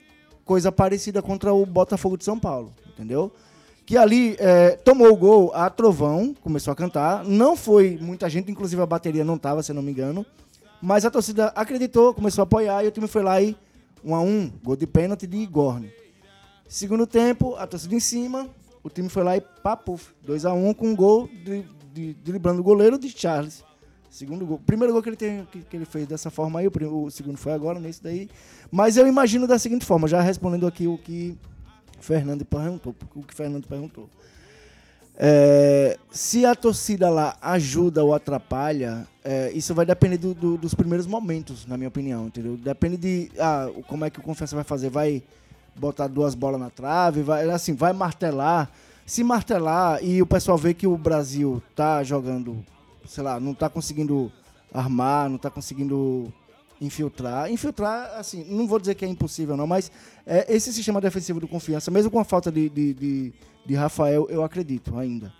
coisa parecida contra o Botafogo de São Paulo, entendeu? Que ali é, tomou o gol a Trovão, começou a cantar. Não foi muita gente, inclusive a bateria não tava, se não me engano. Mas a torcida acreditou, começou a apoiar e o time foi lá e 1 a 1 gol de pênalti de Igorne. Segundo tempo, a torcida em cima, o time foi lá e papuf, 2 a 1 com um gol de, de, driblando o goleiro de Charles. Segundo gol. Primeiro gol que ele, tem, que, que ele fez dessa forma aí, o, o segundo foi agora, nesse daí. Mas eu imagino da seguinte forma, já respondendo aqui o que Fernando perguntou, o que Fernando perguntou. É, se a torcida lá ajuda ou atrapalha, é, isso vai depender do- do- dos primeiros momentos, na minha opinião, entendeu? Depende de ah, como é que o Confiança vai fazer. Vai botar duas bolas na trave, vai, assim, vai martelar. Se martelar e o pessoal vê que o Brasil tá jogando, sei lá, não tá conseguindo armar, não tá conseguindo infiltrar. Infiltrar, assim, não vou dizer que é impossível, não, mas é, esse sistema defensivo do confiança, mesmo com a falta de, de, de, de Rafael, eu acredito ainda.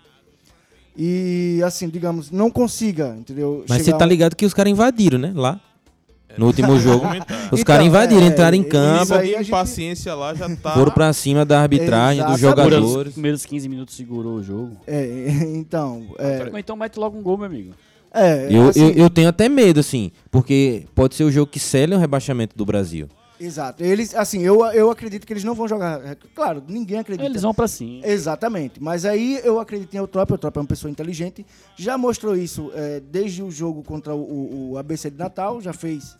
E, assim, digamos, não consiga, entendeu? Mas você tá ligado que os caras invadiram, né? Lá. No último jogo. Comentar. Os Então, caras invadiram, é, entraram em isso campo, aí a gente- paciência lá já tá. foram pra cima da arbitragem, dos Exatamente. Os jogadores. primeiros 15 minutos segurou o jogo. É, então, é, então mete logo um gol, meu amigo. é, Eu, assim, eu, eu tenho até medo, assim, porque pode ser o jogo que cele o rebaixamento do Brasil. Exato. Eles, assim, eu, eu acredito que eles não vão jogar. é, Claro, ninguém acredita. Eles vão pra cima. Exatamente. Mas aí eu acredito em Eutrópio. Eutrópio é uma pessoa inteligente. Já mostrou isso é, desde o jogo contra o, o- ABC de Natal. Já fez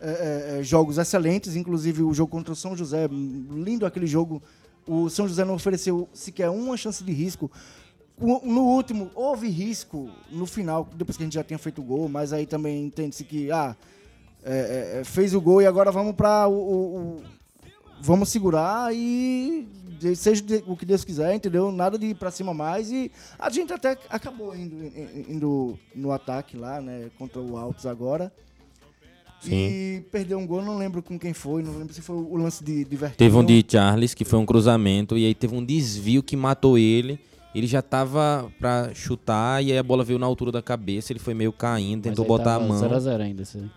é, é, é, jogos excelentes. Inclusive o jogo contra o São José. Lindo aquele jogo. O São José não ofereceu sequer uma chance de risco. Co- No último, houve risco no final, depois que a gente já tinha feito o gol, mas aí também entende-se que ah, é, é, é, fez o gol e agora vamos para o, o- o- vamos segurar e seja o que Deus quiser, entendeu? Nada de ir pra cima mais e a gente até acabou indo, indo no ataque lá, né, contra o Altos agora. E perdeu um gol, não lembro com quem foi, não lembro se foi o lance de, de Vertonghen. Teve um de Charles, que foi um cruzamento, e aí teve um desvio que matou ele. Ele já tava pra chutar, e aí a bola veio na altura da cabeça, ele foi meio caindo, tentou botar a mão. 0x0 ainda, aí.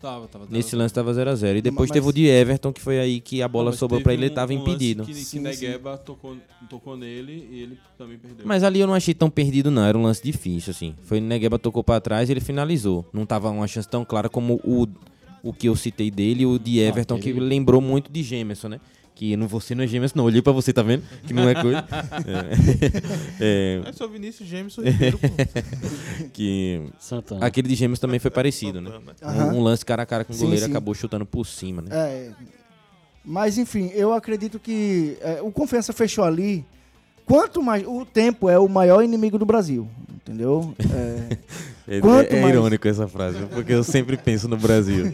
Tava, tava. Nesse lance tava 0x0. E depois Mas- teve o de Everton, que foi aí que a bola sobrou pra ele, ele um- tava um lance impedido. Que, que Sim, Negueba tocou, tocou nele e ele também perdeu. Mas ali eu não achei tão perdido, não. Era um lance difícil, assim. Foi Negueba tocou pra trás e ele finalizou. Não tava uma chance tão clara como o, o que eu citei dele e o de Everton, que aquele- lembrou muito de Gemerson, né? Que não, você não é Gemerson, não. Olhei pra você, tá vendo? Que não é coisa. É, É só Vinícius Ribeiro, é, que Santana. aquele de Gemerson também foi parecido, né? Aham. Um, um lance cara a cara com o Sim, goleiro sim. acabou chutando por cima, né? É, mas enfim, eu acredito que é, o Confiança fechou ali. Quanto mais. O tempo é o maior inimigo do Brasil, entendeu? É, É, Quanto é- é mais- irônico essa frase, porque eu sempre penso no Brasil.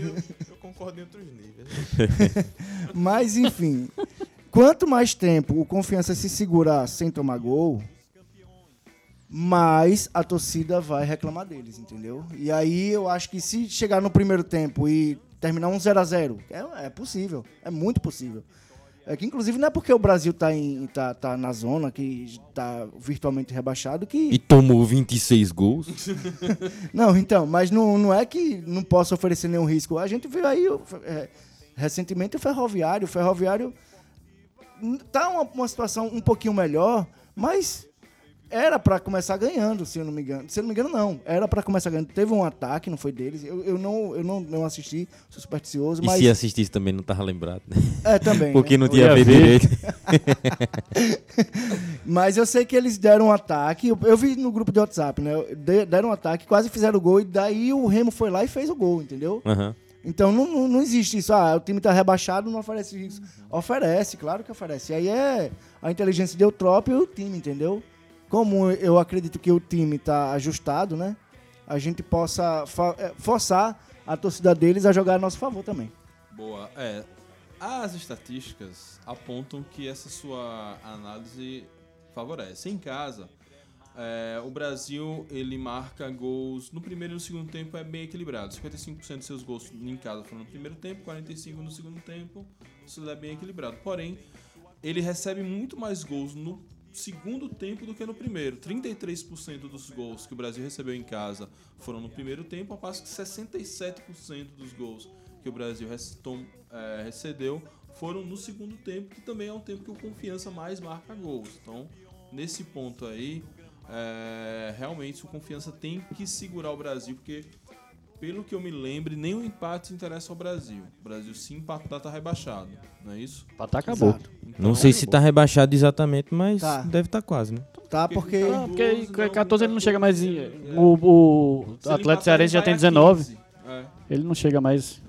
Eu concordo em outros níveis. Mas enfim, quanto mais tempo o Confiança se segurar sem tomar gol, mais a torcida vai reclamar deles, entendeu? E aí eu acho que se chegar no primeiro tempo e terminar um 0 a 0 é, é possível, é muito possível. É que inclusive não é porque o Brasil tá, em, tá, tá na zona, que tá virtualmente rebaixado, que. E tomou 26 gols. Não, então, mas não, não é que não possa oferecer nenhum risco. A gente viu aí é, recentemente o Ferroviário. O Ferroviário tá uma, uma situação um pouquinho melhor, mas era pra começar ganhando, se eu não me engano. Se eu não me engano, não. Era pra começar ganhando. Teve um ataque, não foi deles. Eu, eu, não, eu não, não assisti, sou supersticioso, E mas. se assistisse também não tava lembrado, né? É, também. Porque né? não tinha ver ver. direito. Mas eu sei que eles deram um ataque. Eu, eu vi no grupo de WhatsApp, né? De- deram um ataque, quase fizeram o gol. E daí o Remo foi lá e fez o gol, entendeu? Aham. Então não, não, existe isso. Ah, o time tá rebaixado, não oferece isso. Oferece, claro que oferece. E aí é a inteligência de Eutrópio e o time, entendeu? Como eu acredito que o time tá ajustado, né? A gente possa eh, forçar a torcida deles a jogar a nosso favor também. Boa. É. As estatísticas apontam que essa sua análise favorece. Em casa, é, o Brasil ele marca gols no primeiro e no segundo tempo é bem equilibrado. 55% dos seus gols em casa foram no primeiro tempo, 45% no segundo tempo. Isso é bem equilibrado. Porém, ele recebe muito mais gols no segundo tempo do que no primeiro. 33% dos gols que o Brasil recebeu em casa foram no primeiro tempo, ao passo que 67% dos gols que o Brasil eh, recebeu foram no segundo tempo, que também é um tempo que o Confiança mais marca gols. Então, nesse ponto aí, eh, realmente o Confiança tem que segurar o Brasil, porque pelo que eu me lembre, nenhum empate interessa ao Brasil. O Brasil se empatar tá rebaixado, não é isso? Patar acabou. Exato. Então, Não sei se tá rebaixado exatamente, mas Tá. deve estar quase, né? Tá? Porque. Não, porque 12 não, 14 ele não chega mais em. É. O, o Atlético empatar, Cearense já tem vai a 19. 15. É. Ele não chega mais.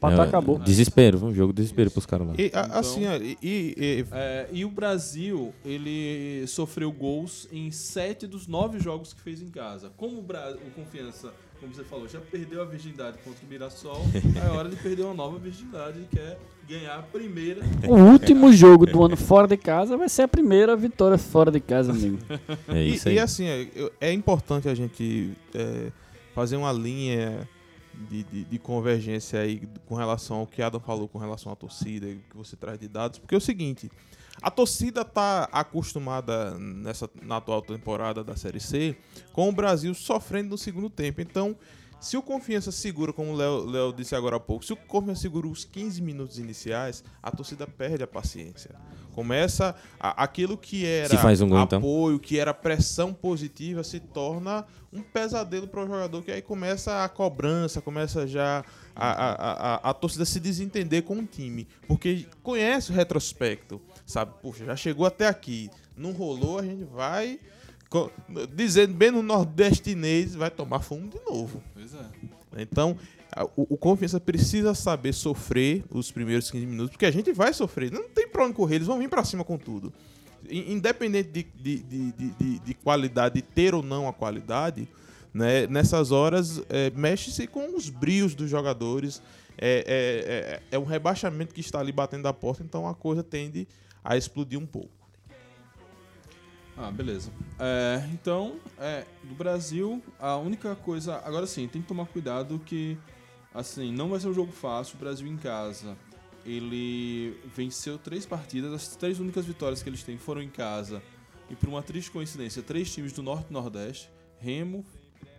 Patar É, acabou. Desespero, um jogo de desespero pros caras lá. E, a- Então- assim, e, e- e- É, e o Brasil, ele sofreu gols em sete dos nove jogos que fez em casa. Como o, Bra o Confiança, como você falou, já perdeu a virgindade contra o Mirassol, é hora de perder uma nova virgindade e quer ganhar a primeira. O último jogo do ano fora de casa vai ser a primeira vitória fora de casa, amigo. É e- isso e, aí. assim, é, é importante a gente é, fazer uma linha de, de- de convergência aí com relação ao que Adam falou com relação à torcida, que você traz de dados, porque é o seguinte, a torcida tá acostumada nessa, na atual temporada da Série C com o Brasil sofrendo no segundo tempo. Então, se o Confiança segura, como o Léo- disse agora há pouco, se o Confiança segura os 15 minutos iniciais, a torcida perde a paciência. Começa a- aquilo que era um gol, então. apoio, que era pressão positiva, se torna um pesadelo para o jogador, que aí começa a cobrança, começa já a, a, a, a- a torcida se desentender com o time. Porque conhece o retrospecto, sabe? Poxa, já chegou até aqui, não rolou, a gente vai. Dizendo bem no nordestinês, vai tomar fumo de novo. Pois é. Então, o, o confiança precisa saber sofrer os primeiros 15 minutos, porque a gente vai sofrer. Não tem pra onde correr, eles vão vir pra cima com tudo. In- Independente de, de, de, de, de- de qualidade, de ter ou não a qualidade, né, nessas horas é, mexe-se com os brios dos jogadores. É, é, é, é um rebaixamento que está ali batendo a porta, então a coisa tende a explodir um pouco. Ah, beleza. É, então, é, do Brasil, a única coisa. Agora sim, tem que tomar cuidado que Assim, não vai ser um jogo fácil. O Brasil em casa, ele venceu três partidas. As três únicas vitórias que eles têm foram em casa. E por uma triste coincidência, três times do Norte e Nordeste. Remo,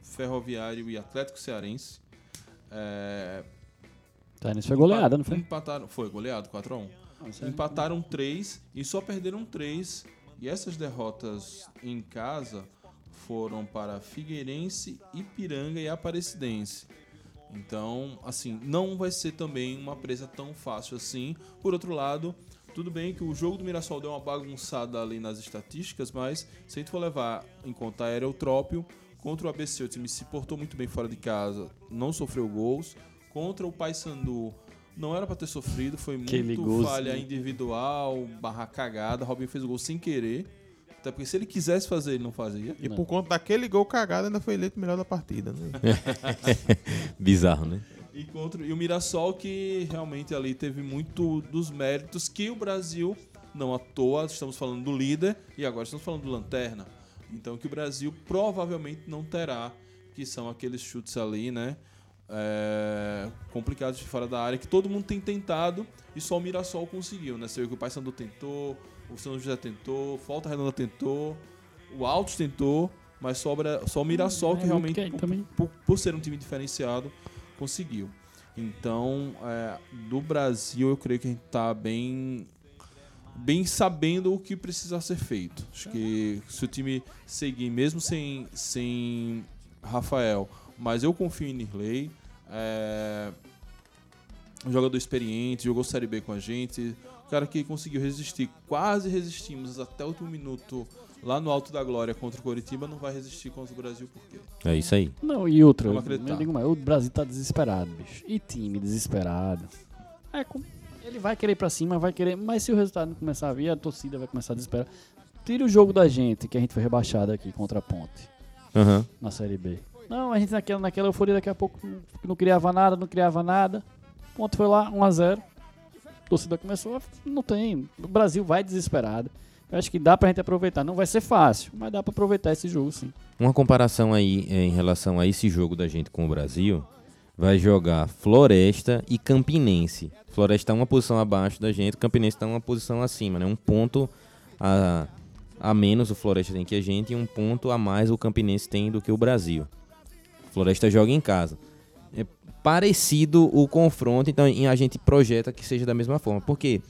Ferroviário e Atlético Cearense. É, Tá, isso foi goleada, não foi? Empataram, foi goleado, 4x1. Empataram três e só perderam três. E essas derrotas em casa foram para Figueirense, Ipiranga e Aparecidense. Então, assim, não vai ser também uma presa tão fácil assim. Por outro lado, tudo bem que o jogo do Mirassol deu uma bagunçada ali nas estatísticas, mas se a gente for levar em conta a Aerotrópio, contra o ABC o time se portou muito bem fora de casa, não sofreu gols. Contra o Paysandu não era para ter sofrido, foi muito falha individual, barra cagada. Robin fez o gol sem querer. Até porque se ele quisesse fazer, ele não fazia. E por conta daquele gol cagado, ainda foi eleito o melhor da partida. Né? Bizarro, né? E, contra, e o Mirassol que realmente ali teve muito dos méritos que o Brasil, não à toa, estamos falando do líder e agora estamos falando do Lanterna. Então que o Brasil provavelmente não terá, que são aqueles chutes ali, né? É, complicados de fora da área, que todo mundo tem tentado e só o Mirassol conseguiu, né? Você viu que o Paysandu tentou, o São José tentou, Volta Redonda tentou, o Altos tentou, mas sobra só o Mirassol que É, realmente, por, por- por ser um time diferenciado, conseguiu. Então, é, do Brasil, eu creio que a gente tá bem bem sabendo o que precisa ser feito. Acho que se o time seguir, mesmo sem, sem Rafael, mas eu confio em Nirley. É, um jogador experiente, jogou Série B com a gente. O cara que conseguiu resistir, quase resistimos até o último minuto lá no Alto da Glória contra o Coritiba, não vai resistir contra o Brasil por quê? É isso aí. Não, e outra, eu acreditar. digo mais, o Brasil tá desesperado, bicho. E time desesperado. É, ele vai querer ir pra cima, vai querer, mas se o resultado não começar a vir, a torcida vai começar a desesperar. Tira o jogo da gente, que a gente foi rebaixado aqui contra a Ponte, Aham. na Série B. Não, a gente naquela, naquela euforia daqui a pouco não, criava nada, não criava nada. Ponte foi lá, 1x0. A torcida começou, não tem. O Brasil vai desesperado. Eu acho que dá pra gente aproveitar. Não vai ser fácil, mas dá pra aproveitar esse jogo sim. Uma comparação aí eh, em relação a esse jogo da gente com o Brasil, vai jogar Floresta e Campinense. Floresta tá uma posição abaixo da gente, Campinense tá uma posição acima, né? Um ponto a, a menos o Floresta tem que a gente e um ponto a mais o Campinense tem do que o Brasil. Floresta joga em casa. É parecido o confronto, então a gente projeta que seja da mesma forma, porque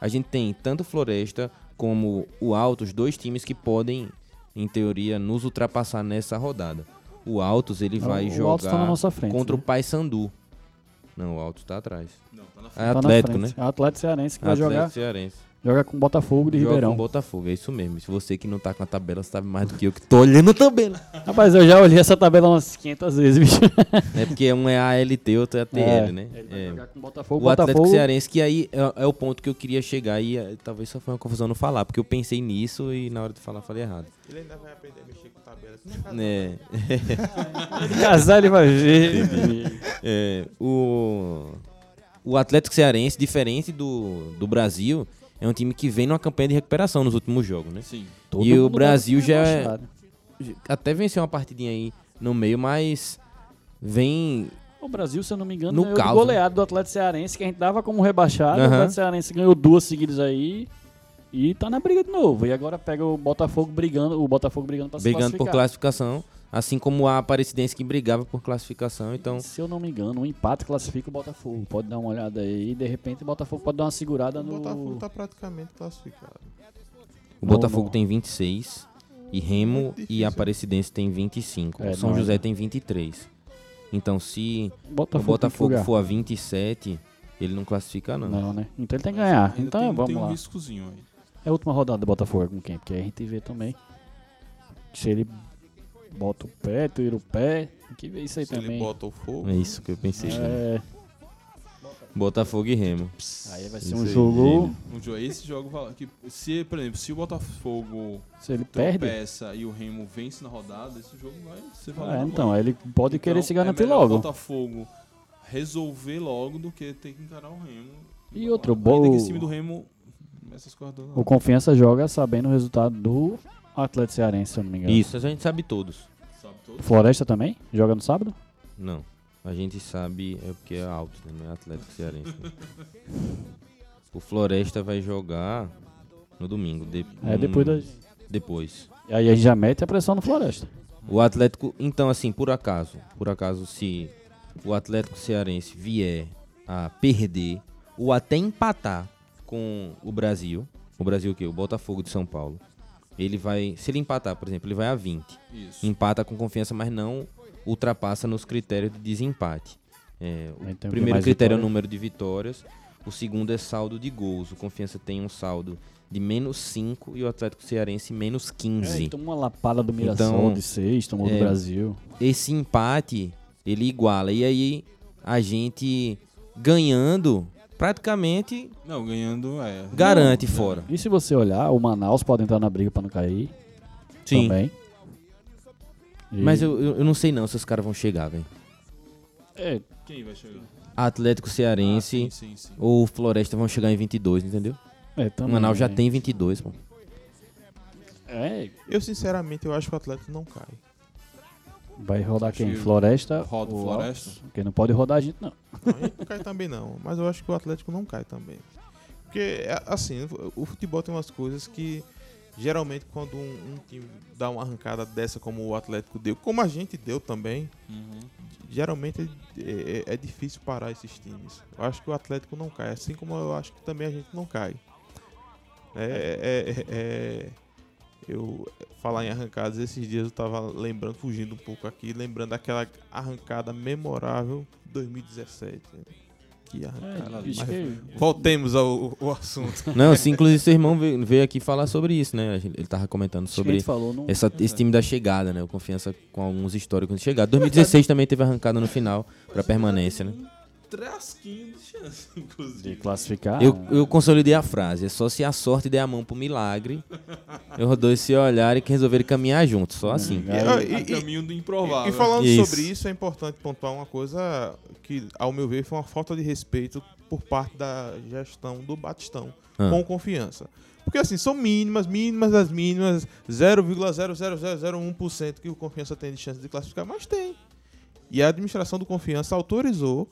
a gente tem tanto Floresta como o Altos, dois times que podem, em teoria, nos ultrapassar nessa rodada. O Altos ele vai o Altos tá na jogar nossa frente. contra né? o Paysandu. Não, o Altos tá atrás. Não, tá na É Tá na Atlético, né? frente. É o Atlético Cearense que vai Atlético jogar, Cearense. Jogar com o Botafogo de Joga Ribeirão. com o Botafogo, é isso mesmo. Se você que não tá com a tabela sabe mais do que eu que tô olhando a tabela. Rapaz, eu já olhei essa tabela umas 500 vezes, bicho. É porque um é ALT, outro é ATL, né? Ele vai É. jogar com o Botafogo. O Atlético Botafogo Cearense, que aí é, é o ponto que eu queria chegar e é, talvez só foi uma confusão não falar, porque eu pensei nisso e na hora de falar falei errado. Ele ainda vai aprender a mexer com tabela. É É, ele casar, ele vai ver. é, o, o Atlético Cearense, diferente do, do Brasil, é um time que vem numa campanha de recuperação nos últimos jogos, né? Sim. Todo E o mundo Brasil já é-. Até venceu uma partidinha aí no meio, mas vem O Brasil, se eu não me engano, No ganhou caos, do goleado do Atlético Cearense, que a gente dava como rebaixado. O Aham. Atlético Cearense ganhou duas seguidas aí. E tá na briga de novo. E agora pega o Botafogo brigando, o Botafogo brigando pra se brigando por classificar. classificação, assim como a Aparecidense que brigava por classificação. Então, Se eu não me engano, um empate classifica o Botafogo. Pode dar uma olhada aí. E de repente o Botafogo pode dar uma segurada O no. Botafogo tá praticamente classificado. o Não, Botafogo não. tem 26 e Remo e. Aparecidense tem 25. É, o São é, José não. tem 23. Então, se Botafogo, o Botafogo for a 27, ele não classifica não. Não, né? Então ele tem que ganhar. Então tem, vamos tem um lá. riscozinho aí. É a última rodada do Botafogo é com quem? Porque aí a gente vê também. Se ele bota o pé, tira o pé. Tem que ver isso aí Se também. ele bota o fogo. É isso que eu pensei. né? É, Botafogo e Remo. aí vai ser um jogo. Um jogo, esse jogo vai- que se, por exemplo, se o Botafogo Se ele perde. tropeça e o Remo vence na rodada, esse jogo vai ser É, valendo então, aí ele pode querer se garantir é logo. o Botafogo resolver logo do que ter que encarar o Remo. E outro, Ainda que bo- esse time do Remo essas coisas O Confiança joga sabendo o resultado do Atlético Cearense, se eu não me engano. Isso, a gente sabe todos. sabe todo. Floresta também? Joga no sábado? Não. a gente sabe é porque é alto, né? Não é Atlético Cearense. né? o Floresta vai jogar no domingo. de- É depois hum, da. Depois. E aí a gente já mete a pressão no Floresta. O Atlético, então assim, por acaso, por acaso se o Atlético Cearense vier a perder ou até empatar com o Brasil, o Brasil o quê? O Botafogo de São Paulo. Ele vai, se ele empatar, por exemplo, ele vai a 20. Isso. Empata com confiança, mas não ultrapassa nos critérios de desempate. É, o Então, primeiro critério é o número de vitórias, o segundo é saldo de gols. O Confiança tem um saldo de menos 5 e o Atlético Cearense menos 15. É, tomou uma lapada do Mirassol Então, de 6, tomou é, do Brasil. esse empate ele iguala. E aí a gente ganhando praticamente Não, ganhando é. garante fora. E se você olhar, o Manaus pode entrar na briga pra não cair Sim. também. E- Mas eu, eu eu não sei não se os caras vão chegar, velho. É, Quem vai chegar? Atlético Cearense Ah, sim, sim, sim. ou Floresta vão chegar em 22, entendeu? é O também. Manaus já tem 22, pô. É, Eu, sinceramente, eu acho que o Atlético não cai. Vai rodar quem? que Floresta? roda Floresta? Altos? Porque não pode rodar a gente, não. Não, a gente não cai também não, mas eu acho que o Atlético não cai também. Porque, é, assim, o- futebol tem umas coisas que, geralmente, quando um, um time dá uma arrancada dessa como o Atlético deu, como a gente deu também, Uhum. geralmente é, é- é difícil parar esses times. Eu acho que o Atlético não cai, assim como eu acho que também a gente não cai. É, é- é- eu falar em arrancadas, esses dias eu tava lembrando, fugindo um pouco aqui, lembrando daquela arrancada memorável 2017. Que arrancada. É, Mas que- Voltemos ao, ao assunto. Não, sim, inclusive seu irmão veio, veio aqui falar sobre isso, né? Ele tava comentando sobre falou no... essa- esse time da chegada, né? O Confiança com alguns históricos de chegada. 2016 também teve arrancada no final pra permanência, né? Trasquinho de chance, de inclusive. classificar. Eu, eu consolidei a frase. É só se a sorte der a mão pro milagre. Eu dois se olharem que resolverem caminhar juntos. Só assim. É, E- e- caminho do improvável. E falando Isso. sobre isso, é importante pontuar uma coisa que, ao meu ver, foi uma falta de respeito por parte da gestão do Batistão Ah. com confiança. Porque assim, são mínimas, mínimas das mínimas, 0,00001% que o confiança tem de chance de classificar, mas tem. E a administração do confiança autorizou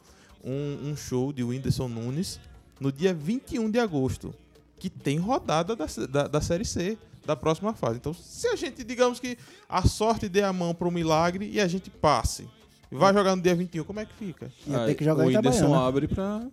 um, um show de Whindersson Nunes no dia 21 de agosto, que tem rodada da, da, da Série C, da próxima fase. Então, se a gente, digamos que a sorte dê a mão pro milagre e a gente passe, e vai jogar no dia 21, como é que fica? Ia ter que jogar o Whindersson Itabaiana. abre pra.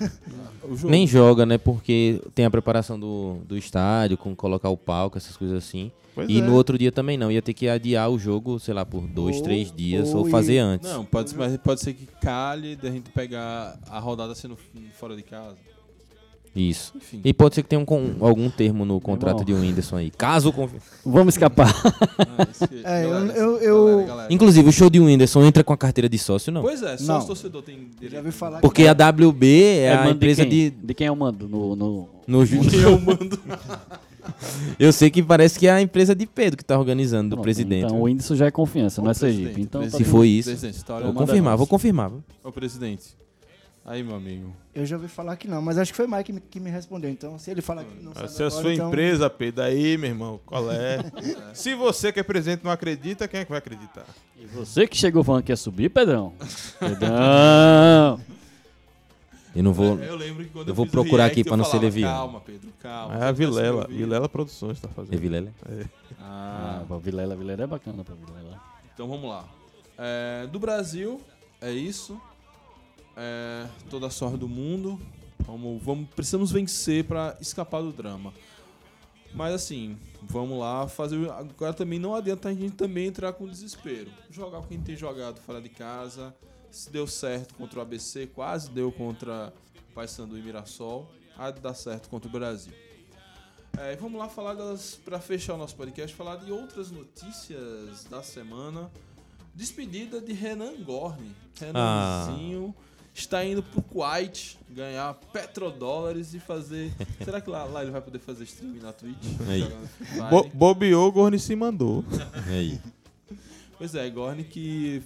Nem joga, né? Porque tem a preparação do, do estádio, com colocar o palco, essas coisas assim. Pois e é. no outro dia também não. Ia ter que adiar o jogo, sei lá, por dois, Ou- três dias. Ou, ou fazer ir- antes. Não, pode, mas pode ser que calhe da gente pegar a rodada sendo fora de casa. Isso. Enfim. E pode ser que tenha um con- algum termo no contrato Irmão. de Whindersson aí. Caso o confi- Vamos escapar. Ah, É, eu- galera, eu- eu- galera, galera. Inclusive, o show de Whindersson entra com a carteira de sócio, não. Pois é, só Não. os torcedores têm direito. Já ouvi falar Porque a WB é, a mando empresa de, de. quem? de quem é o mando? No, no... No ju- Eu mando. Eu sei que parece que é a empresa de Pedro que tá organizando, do Pronto, presidente. Então o Whindersson já é confiança, não é Sergipe. Então tá Se for isso, Presidente, história vou confirmar, vou confirmar. Ô, presidente. Aí, meu amigo. Eu já ouvi falar que não, mas acho que foi o Mike que me- que me respondeu. Então, se ele falar que não sabe Se é a sua então- empresa, Pedro, aí, meu irmão, qual é? Se você que é presidente não acredita, quem é que vai acreditar? E você que chegou falando que ia subir, Pedrão? Pedrão! Eu não vou. É, eu lembro que quando eu vou fiz o procurar react, aqui pra eu não ser leviano. Calma, Pedro, calma. É a eu tivesse Vilela, Vilela Produções tá fazendo. É Vilela? Ah, Ah, pra Vilela, Vilela é bacana pra Vilela. Então vamos lá. É, do Brasil, é isso. É, toda a sorte do mundo. Vamos, vamos, precisamos vencer para escapar do drama. Mas assim, vamos lá fazer. Agora também não adianta a gente também entrar com desespero. Jogar com quem tem jogado fora de casa. Se deu certo contra o ABC, quase deu contra Paysandu e Mirassol. Há de dar certo contra o Brasil. É, vamos lá falar das. Pra fechar o nosso podcast, falar de outras notícias da semana. Despedida de Renan Gorni. Renanzinho está indo pro Kuwait ganhar petrodólares e fazer. Será que lá, lá ele vai poder fazer streaming na Twitch? Bo Bobeou, Gorni se mandou. Aí. Pois é, Gorni que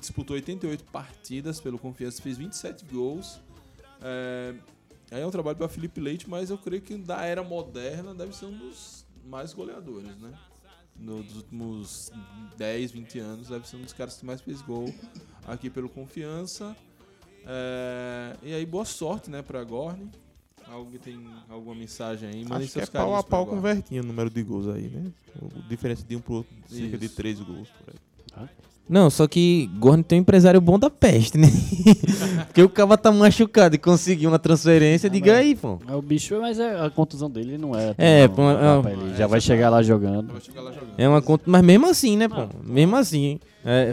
disputou 88 partidas pelo Confiança, fez 27 gols. É, aí é um trabalho para Felipe Leite, mas eu creio que da era moderna deve ser um dos mais goleadores, né? no- dos últimos 10, 20 anos. Deve ser um dos caras que mais fez gol aqui pelo Confiança. É, e aí, boa sorte, né, pra Gorne. Alguém tem alguma mensagem aí? Mandem Acho que é seus pau a pau com o Gorne. Vertinho o número de gols aí, né? O diferença de um pro outro, cerca de Isso. 3 gols por aí. Não, só que Gorne tem um empresário bom da peste, né? Porque o cara tá machucado e conseguiu uma transferência, diga aí, pô. É o bicho, mas é, a contusão dele não é. É, tão- pô, é- rapaz, ele já vai chegar lá jogando. Vai chegar lá jogando. É uma conta, mas mesmo assim, né, pô? Mesmo assim. É,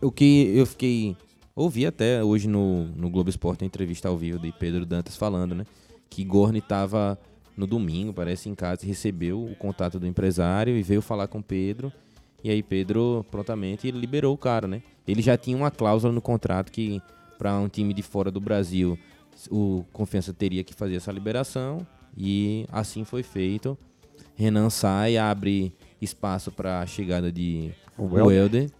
o que eu fiquei. Ouvi até hoje no, no Globo Esporte a entrevista ao vivo de Pedro Dantas falando, né? Que Gorne tava no domingo, parece, em casa, recebeu o contato do empresário e veio falar com Pedro. E aí Pedro prontamente liberou o cara, né? Ele já tinha uma cláusula no contrato que para um time de fora do Brasil o Confiança teria que fazer essa liberação e assim foi feito. Renan sai, abre espaço para a chegada de Welder.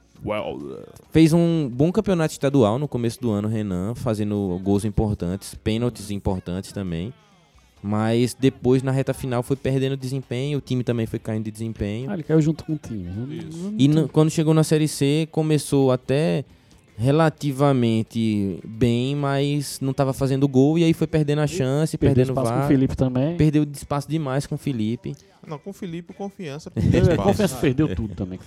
Fez um bom campeonato estadual no começo do ano, Renan, fazendo gols importantes, pênaltis importantes também. Mas depois, na reta final, foi perdendo desempenho, o time também foi caindo de desempenho. Ah, ele caiu junto com o time. Isso. E no- quando chegou na Série C, começou até relativamente bem, mas não estava fazendo gol e aí foi perdendo a chance, Perdeu perdendo espaço com o. Felipe também. Perdeu espaço demais com o Felipe. Não, com o Felipe, confiança. Espaço. que perdeu tudo também.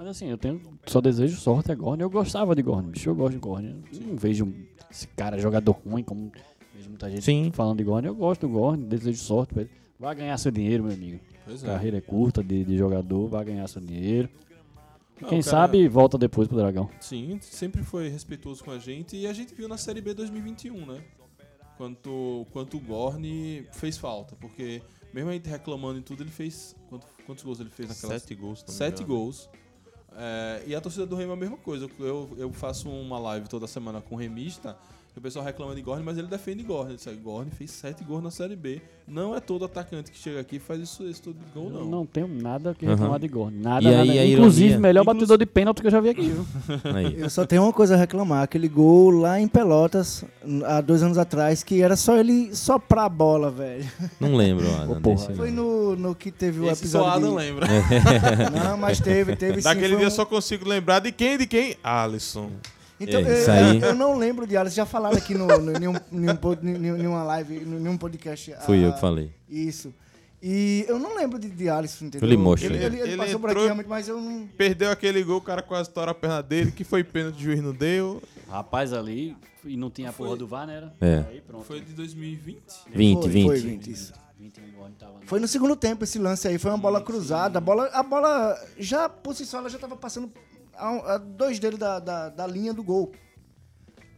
Mas assim, eu tenho, só desejo sorte a Gorne. Eu gostava de Gorne, bicho. Eu gosto de Gorne. Eu não vejo esse cara jogador ruim, como vejo muita gente Sim. falando de Gorne. Eu gosto do Gorne, desejo sorte pra ele. Vai ganhar seu dinheiro, meu amigo. Pois é. Carreira é curta de, de jogador, vai ganhar seu dinheiro. E Não, Quem cara- sabe volta depois pro Dragão. Sim, sempre foi respeitoso com a gente e a gente viu na Série B 2021, né? Quanto, quanto o Gorne fez falta, porque mesmo a gente reclamando e tudo, ele fez. quanto- quantos gols ele fez naquela Sete gols também. Sete gols. É, e a torcida do Remo é a mesma coisa. Eu, eu faço uma live toda semana com o Remista, o pessoal reclama de Gorne, mas ele defende Gorne. Ele Gorne fez sete gols na Série B. Não é todo atacante que chega aqui e faz isso, esse todo gol, Eu não. não tenho nada que reclamar de Gorne. Nada, E aí, nada. a Inclusive, ironia- melhor Inclusive- batedor de pênalti que eu já vi aqui, viu? Aí. Eu só tenho uma coisa a reclamar, aquele gol lá em Pelotas, há dois anos atrás, que era só ele soprar a bola, velho. Não lembro, Adam, Ô, porra. Foi não. no, no que teve o Esse só episódio Adam de... lembra. Não, mas teve, teve sim. Daquele foi dia um- só consigo lembrar de quem? De quem? Alisson. Então, É, eu, isso aí. eu não lembro de Alisson, já falaram aqui no, no, nenhum, nenhum, nenhuma live, nenhum podcast. Fui eu ah, que falei. Isso. E eu não lembro de, de Alisson, entendeu? Eu Ele, ele, ele Ele passou por aqui realmente, mas eu não... Perdeu aquele gol, o cara quase estoura a perna dele, que foi pênalti, o juiz não deu. Rapaz, ali, e não tinha a Foi- porra do VAR, né? Era? É. Aí pronto. Foi de 2020. 20, foi, 20. Foi 20, isso. 20 Gorne tava no- Foi no segundo tempo esse lance aí, foi uma bola cruzada. A bola, a bola já, por si só, ela já tava passando a, a dois dedos da, da, da linha do gol.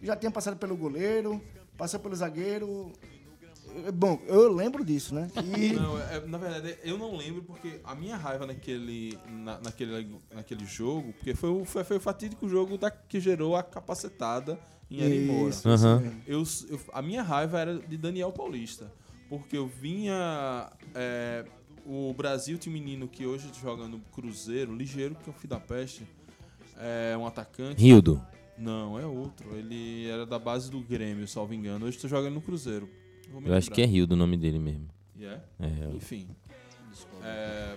Já tinha passado pelo goleiro, passou pelo zagueiro. Eh, Bom, eu lembro disso, né? E Não, é- na verdade, eu não lembro porque a minha raiva naquele, na- naquele, naquele jogo, porque foi o, foi, foi o fatídico jogo da, que gerou a capacetada em isso mesmo. Eu, eu- a minha raiva era de Daniel Paulista. Porque eu vinha. é, o Brasil tinha um menino que hoje joga no Cruzeiro, ligeiro, que é o filho da peste. É um atacante. Rildo. Não, é outro. Ele era da base do Grêmio, salvo engano. Hoje tu joga no Cruzeiro. Vou me Eu acho lembrar. que é Rildo o nome dele mesmo. E é? É, Enfim. É,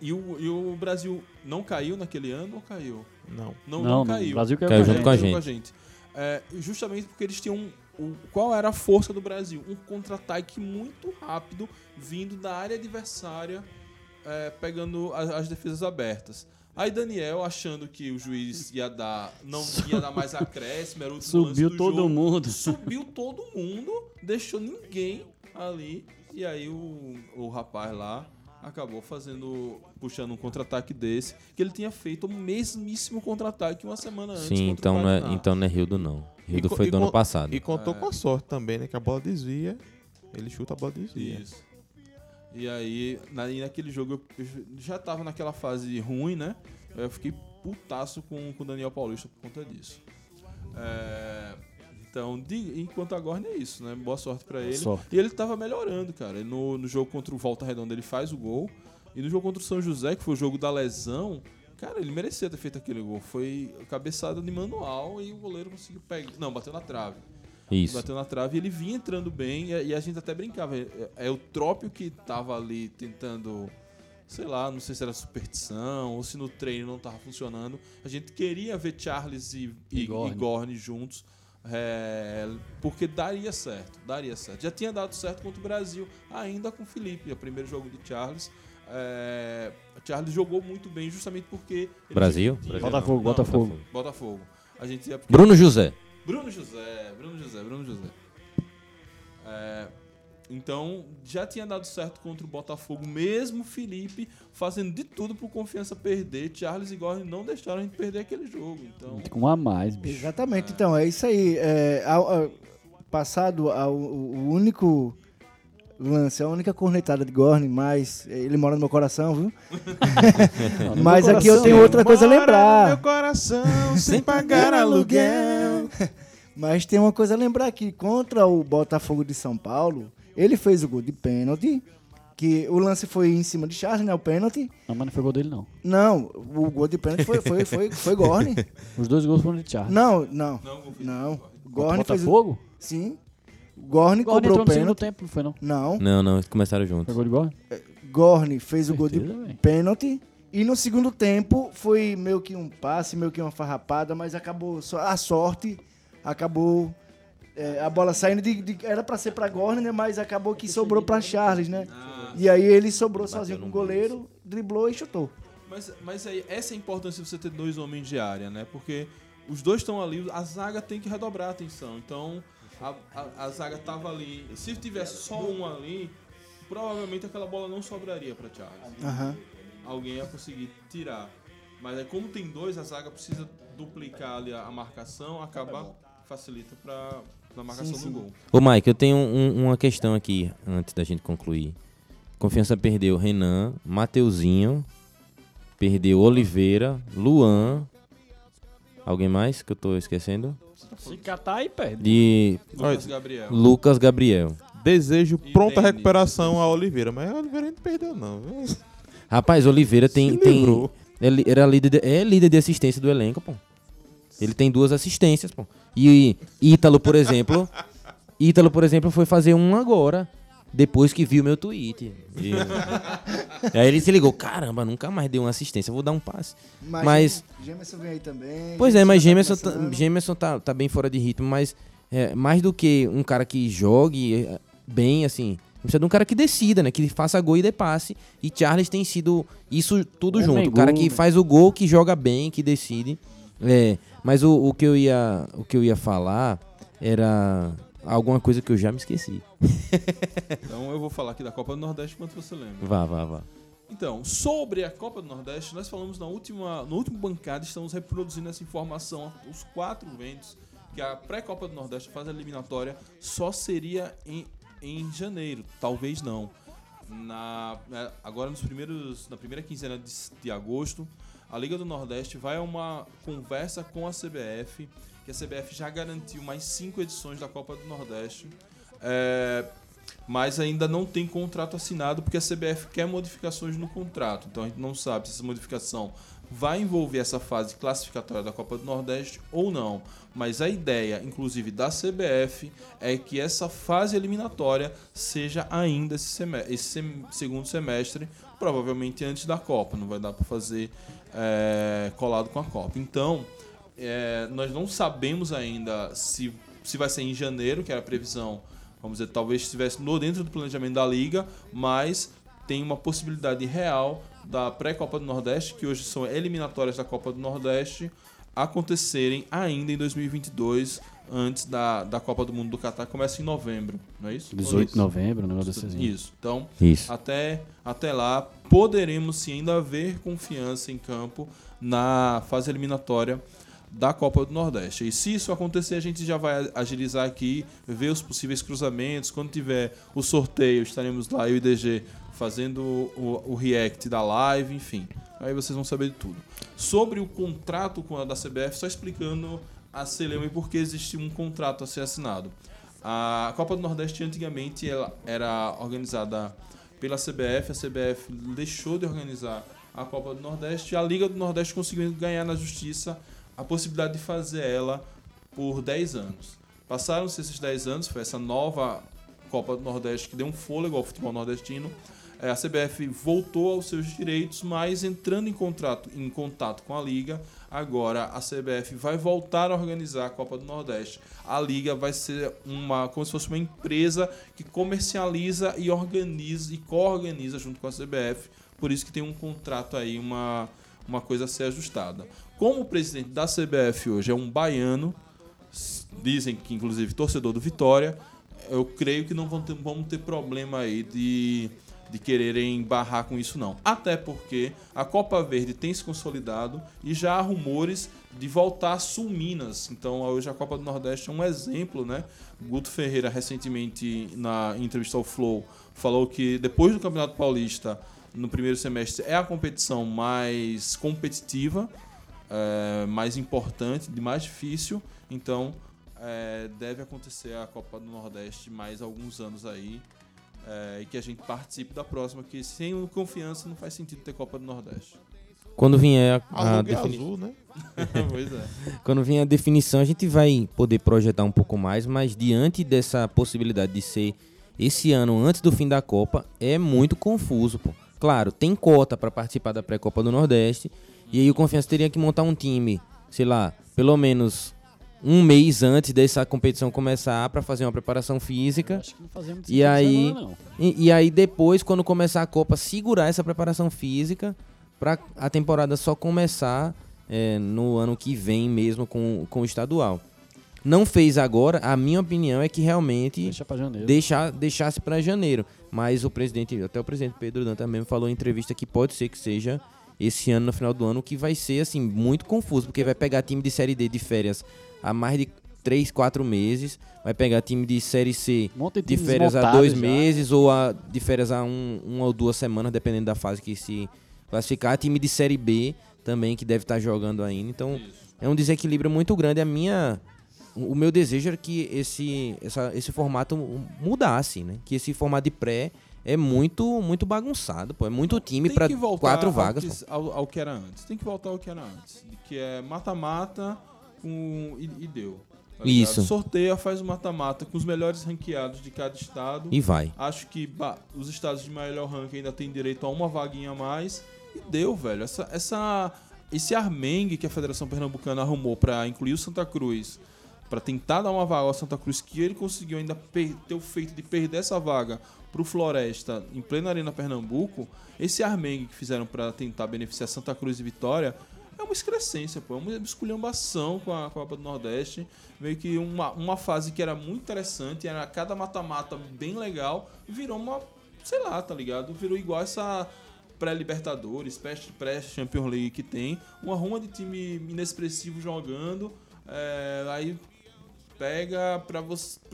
E, o, e o Brasil não caiu naquele ano ou caiu? Não. Não, não, Não, caiu. o Brasil caiu, Caiu com a junto gente. com a gente. É, justamente porque eles tinham. o- qual era a força do Brasil? Um contra-ataque muito rápido, vindo da área adversária, é, pegando a- as, defesas abertas. Aí Daniel, achando que o juiz ia dar. Não ia dar mais acréscimo, era o Subiu do todo jogo. mundo. Subiu todo mundo, deixou ninguém ali. E aí o, o rapaz lá acabou fazendo. puxando um contra-ataque desse. Que ele tinha feito o mesmíssimo contra-ataque uma semana antes. Sim, então não, é, então não é Rildo, não. Rildo E foi e do ano passado. E contou com a sorte também, né? Que a bola desvia, ele chuta, a bola desvia. Isso. E aí, na, e naquele jogo, eu, eu já tava naquela fase ruim, né? Eu fiquei putaço com o Daniel Paulista por conta disso. É, então, de- enquanto agora é isso, né? Boa sorte pra ele. Sorte. E ele tava melhorando, cara. Ele No, no jogo contra o Volta Redonda, ele faz o gol. E no jogo contra o São José, que foi o jogo da lesão, cara, ele merecia ter feito aquele gol. Foi cabeçada de manual e o goleiro conseguiu pegar. Não, bateu na trave. Isso. Bateu na trave e ele vinha entrando bem e, e a gente até brincava. É, é o Trópio que tava ali tentando sei lá, não sei se era superstição ou se no treino não tava funcionando. A gente queria ver Charles e, e, E Gorne. e Gorne juntos. é, porque daria certo, daria certo. Já tinha dado certo contra o Brasil, ainda com o Felipe, o primeiro jogo de Charles. É, Charles jogou muito bem, justamente porque. Brasil? tinha- Brasil Botafogo, Não, Botafogo. Botafogo. A gente ia. Bruno José. Bruno José, Bruno José, Bruno José. É, então, já tinha dado certo contra o Botafogo, mesmo o Felipe fazendo de tudo pro Confiança perder. Charles e Gordon não deixaram a gente perder aquele jogo. Então, Com um a mais, bicho. Exatamente, então, é isso aí. É, ao- ao- passado ao, o único lance, a única cornetada de Gorne, mas ele mora no meu coração, viu? Não, mas meu aqui eu coração, tenho outra coisa a Mora no meu lembrar. coração, sem pagar aluguel. Mas tem uma coisa a lembrar aqui. Contra o Botafogo de São Paulo, ele fez o gol de pênalti. Que o lance foi em cima de Charles, né? O pênalti. Não, mas não foi gol dele, não. Não, o gol de pênalti foi, foi, foi, foi Gorne. Os dois gols foram de Charles. Não, não. não. Não. Fez. Botafogo? Sim. Gorne Gorne cobrou entrou o no segundo pênalti. tempo, não foi não? Não. Não, não, eles começaram Foi juntos. gol de Gorne? Gorne fez o gol de Certeza, pênalti. E no segundo tempo foi meio que um passe, meio que uma farrapada, mas acabou. só- A sorte acabou. é, a bola saindo de. de- era pra ser pra Gorne, né? Mas acabou que sobrou pra Charles, né? E aí ele sobrou sozinho com o goleiro, driblou e chutou. Mas, mas aí, essa é a importância de você ter dois homens de área, né? Porque os dois estão ali, a zaga tem que redobrar a atenção. Então, a, a, a zaga tava ali. Se tivesse só um ali, provavelmente aquela bola não sobraria pra Charles. Aham. alguém ia conseguir tirar. Mas aí, como tem dois, a zaga precisa duplicar ali a, a marcação, acaba facilita para a marcação Sim, sim. do gol. Ô, Mike, eu tenho um- uma questão aqui, antes da gente concluir. Confiança perdeu Renan, Mateuzinho, perdeu Oliveira, Luan. Alguém mais que eu tô esquecendo? Se catar aí, perde. De Lucas Gabriel. Lucas Gabriel. Desejo E pronta Denis. recuperação a Oliveira, mas a Oliveira a gente perdeu, não. Rapaz, Oliveira tem. Tem livrou. é era líder de, é líder de assistência do elenco, pô. Ele tem duas assistências, pô. E Ítalo, por exemplo. Ítalo, por exemplo, foi fazer um agora. Depois que viu meu tweet. E- aí ele se ligou: caramba, nunca mais deu uma assistência, vou dar um passe. Mas, Mas- Gemerson vem aí também. Pois é, mas Gemerson Gemerson, tá tá. Gemerson tá, tá bem fora de ritmo, mas é, mais do que um cara que jogue é, bem, assim, precisa de um cara que decida, né? Que faça gol e dê passe. E Charles tem sido isso tudo Homem junto. O cara que né? faz o gol, que joga bem, que decide. É, mas o, o que eu ia, o que eu ia falar era alguma coisa que eu já me esqueci. Então eu vou falar aqui da Copa do Nordeste enquanto você lembra. Vá, vá, vá. Então, sobre a Copa do Nordeste, nós falamos na última, no último bancada, estamos reproduzindo essa informação. Os quatro eventos que a pré-Copa do Nordeste faz a eliminatória só seria em, em janeiro, talvez não. Na, né, agora nos primeiros, na primeira quinzena de, de agosto, a Liga do Nordeste vai a uma conversa com a CBF, que a CBF já garantiu mais cinco edições da Copa do Nordeste. É, mas ainda não tem contrato assinado porque a CBF quer modificações no contrato. Então a gente não sabe se essa modificação vai envolver essa fase classificatória da Copa do Nordeste ou não. Mas a ideia, inclusive da CBF, é que essa fase eliminatória seja ainda esse, seme- esse sem- segundo semestre, provavelmente antes da Copa. Não vai dar para fazer é, colado com a Copa. Então, é, nós não sabemos ainda se, se vai ser em janeiro, que era a previsão vamos dizer, talvez estivesse no dentro do planejamento da liga, mas tem uma possibilidade real da pré-Copa do Nordeste, que hoje são eliminatórias da Copa do Nordeste, acontecerem ainda em 2022, antes da, da Copa do Mundo do Catar, que começa em novembro, não é isso? 18 de novembro, um negócio desse assim. Isso. Então, Isso. até, até lá, poderemos sim ainda ver confiança em campo na fase eliminatória da Copa do Nordeste. E se isso acontecer, a gente já vai agilizar aqui, ver os possíveis cruzamentos. Quando tiver o sorteio, estaremos lá, eu e DG, fazendo o, o react da live, enfim. Aí vocês vão saber de tudo. Sobre o contrato com a da CBF, só explicando a Celema e por que existe um contrato a ser assinado. A Copa do Nordeste antigamente ela era organizada pela CBF, a CBF deixou de organizar a Copa do Nordeste e a Liga do Nordeste conseguiu ganhar na justiça a possibilidade de fazer ela por 10 anos. Passaram-se esses 10 anos, foi essa nova Copa do Nordeste que deu um fôlego ao futebol nordestino. É, a CBF voltou aos seus direitos, mas entrando em, contrato, em contato com a Liga, agora a CBF vai voltar a organizar a Copa do Nordeste. A Liga vai ser uma como se fosse uma empresa que comercializa e organiza e co-organiza junto com a CBF. Por isso que tem um contrato aí, uma, uma coisa a ser ajustada. Como o presidente da CBF hoje é um baiano, dizem que inclusive torcedor do Vitória, eu creio que não vão ter, vamos ter problema aí de, de quererem barrar com isso não. Até porque a Copa Verde tem se consolidado e já há rumores de voltar a Sul Minas. Então hoje a Copa do Nordeste é um exemplo, né? Guto Ferreira recentemente na entrevista ao Flow falou que depois do Campeonato Paulista no primeiro semestre é a competição mais competitiva, é, mais importante, de mais difícil. Então é, deve acontecer a Copa do Nordeste mais alguns anos aí. é, e que a gente participe da próxima, que sem confiança não faz sentido ter Copa do Nordeste. Quando vier a, a Alugue defini- azul, né? pois é. Quando vier a definição, a gente vai poder projetar um pouco mais, mas diante dessa possibilidade de ser esse ano antes do fim da Copa, é muito confuso, pô. Claro, tem cota para participar da pré-copa do Nordeste, e aí o Confiança teria que montar um time, sei lá, pelo menos um mês antes dessa competição começar para fazer uma preparação física. Acho que não fazemos muito E aí- não. E, e aí depois, quando começar a Copa, segurar essa preparação física para a temporada só começar é, no ano que vem mesmo com, com o estadual. Não fez agora, a minha opinião é que realmente Deixa pra janeiro. deixar, deixasse para janeiro. Mas o presidente, até o presidente Pedro Dan também falou em entrevista que pode ser que seja esse ano, no final do ano, que vai ser assim muito confuso, porque vai pegar time de Série D de férias há mais de 3, 4 meses, vai pegar time de Série C Um de time férias há dois já. meses ou a, de férias há um, uma ou duas semanas, dependendo da fase que se classificar. Time de Série B também, que deve estar jogando ainda. Então, é um desequilíbrio muito grande. A minha, o meu desejo era que esse, essa, esse formato mudasse, né? Que esse formato de pré é muito muito bagunçado, pô. É muito time para quatro vagas. Ao, ao que era antes. Tem que voltar ao que era antes. Que é mata-mata com e, e deu. tá? Isso. Sorteia, faz o mata-mata com os melhores ranqueados de cada estado. E vai. Acho que ba- os estados de melhor ranking ainda têm direito a uma vaguinha a mais. E deu, velho. Essa, essa, esse armengue que a Federação Pernambucana arrumou pra incluir o Santa Cruz, pra tentar dar uma vaga ao Santa Cruz, que ele conseguiu ainda ter o feito de perder essa vaga pro Floresta em plena Arena Pernambuco. Esse armengue que fizeram pra tentar beneficiar Santa Cruz e Vitória. É uma excrescência, pô. É uma esculhambação com a Copa do Nordeste. Meio que uma, uma fase que era muito interessante, era cada mata-mata bem legal, virou uma, sei lá, tá ligado? Virou igual essa pré-Libertadores, pré- pré-Champions League que tem. Uma ruma de time inexpressivo jogando. é, aí pega para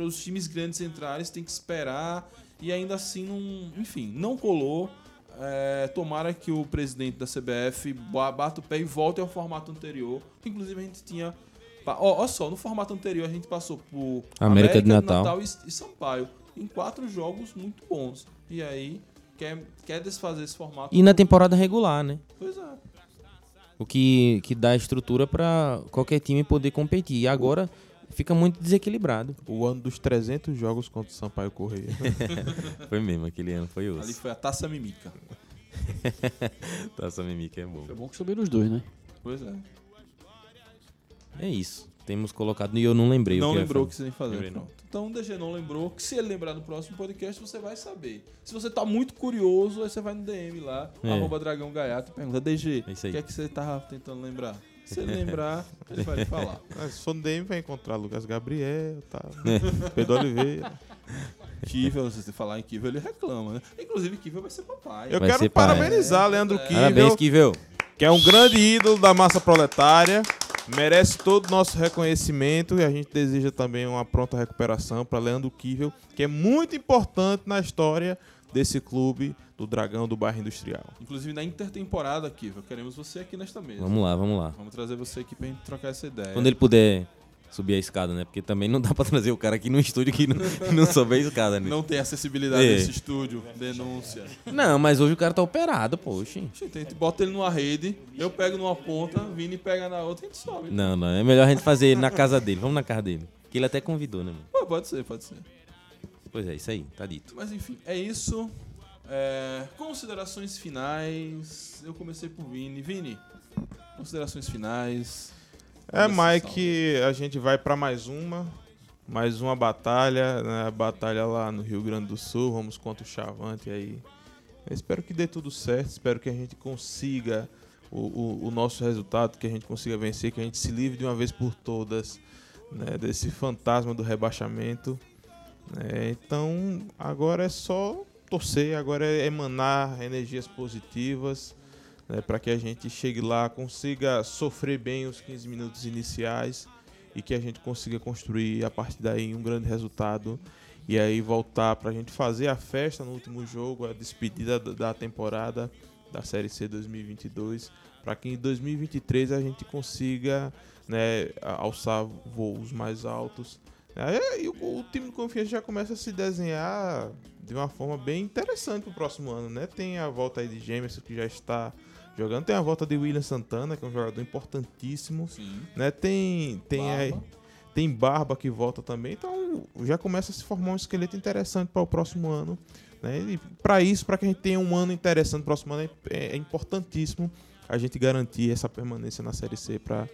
os times grandes entrarem, você tem que esperar. E ainda assim, não, enfim, não colou. É, tomara que o presidente da CBF ba- bata o pé e volte ao formato anterior. Inclusive a gente tinha. Ó, ó só, no formato anterior a gente passou por América de Natal. e, e Sampaio. Em quatro jogos muito bons. E aí, quer, quer desfazer esse formato. E na temporada regular, né? Pois é. O que, que dá estrutura para qualquer time poder competir. E agora fica muito desequilibrado. O ano dos 300 jogos contra o Sampaio Correia. Foi mesmo, aquele ano foi Ali foi a taça mimica. Taça Mimica é bom. Foi bom que subiram os dois, né? Pois é. É isso. Temos colocado e eu não lembrei. o não que eu ia lembrou o que você tem que fazer. Lembrei não. Pronto. Então o DG não lembrou. Que se ele lembrar no próximo podcast, você vai saber. Se você tá muito curioso, aí você vai no DM lá, É. arroba Dragão Gaiato, e pergunta, DG, É o aí. que é que você tava tentando lembrar? Se ele lembrar, ele vai lhe falar. Mas se for no DM, vai encontrar Lucas Gabriel, tá? Pedro Oliveira. Kivel, se você falar em Kivel, ele reclama, né? Inclusive, Kivel vai ser papai. Eu Vai quero ser pai. parabenizar Leandro Parabéns, Kivel, Kivel. que é um grande ídolo da massa proletária. Merece todo o nosso reconhecimento e a gente deseja também uma pronta recuperação para Leandro Kivel, que é muito importante na história desse clube do Dragão do Bairro Industrial. Inclusive, na intertemporada, Kivel, queremos você aqui nesta mesa. Vamos lá, vamos lá. Vamos trazer você aqui pra gente trocar essa ideia. Quando ele puder subir a escada, né? Porque também não dá pra trazer o cara aqui no estúdio que não, não sobe a escada, né? Não tem acessibilidade É. nesse estúdio. Denúncia. Não, mas hoje o cara tá operado, poxa. Gente bota ele numa rede, eu pego numa ponta, Vini pega na outra e a gente sobe. Não, não. É melhor a gente fazer na casa dele. Vamos na casa dele. Que ele até convidou, né, mano? Pô, pode ser, pode ser. Pois é, isso aí. Tá dito. Mas enfim, é isso. é, considerações finais. Eu comecei por Vini. Vini, considerações finais. É, Mike, a gente vai pra mais uma. Mais uma batalha, né? A batalha lá no Rio Grande do Sul. Vamos contra o Chavante aí. Eu espero que dê tudo certo. Espero que a gente consiga o, o- o nosso resultado, que a gente consiga vencer, que a gente se livre de uma vez por todas né, desse fantasma do rebaixamento. Né. Então, agora é só torcer, agora é emanar energias positivas né, para que a gente chegue lá, consiga sofrer bem os 15 minutos iniciais e que a gente consiga construir a partir daí um grande resultado e aí voltar para a gente fazer a festa no último jogo, a despedida da- da temporada da Série C 2022, para que em 2023 a gente consiga né, alçar voos mais altos. Aí, o, o time de confiança já começa a se desenhar de uma forma bem interessante para o próximo ano, né? Tem a volta aí de Jameson que já está jogando, tem a volta de William Santana, que é um jogador importantíssimo, Sim. né? Tem tem Barba. aí tem Barba que volta também, então já começa a se formar um esqueleto interessante para o próximo ano, né? E para isso, para que a gente tenha um ano interessante no próximo ano, é, é importantíssimo a gente garantir essa permanência na Série C para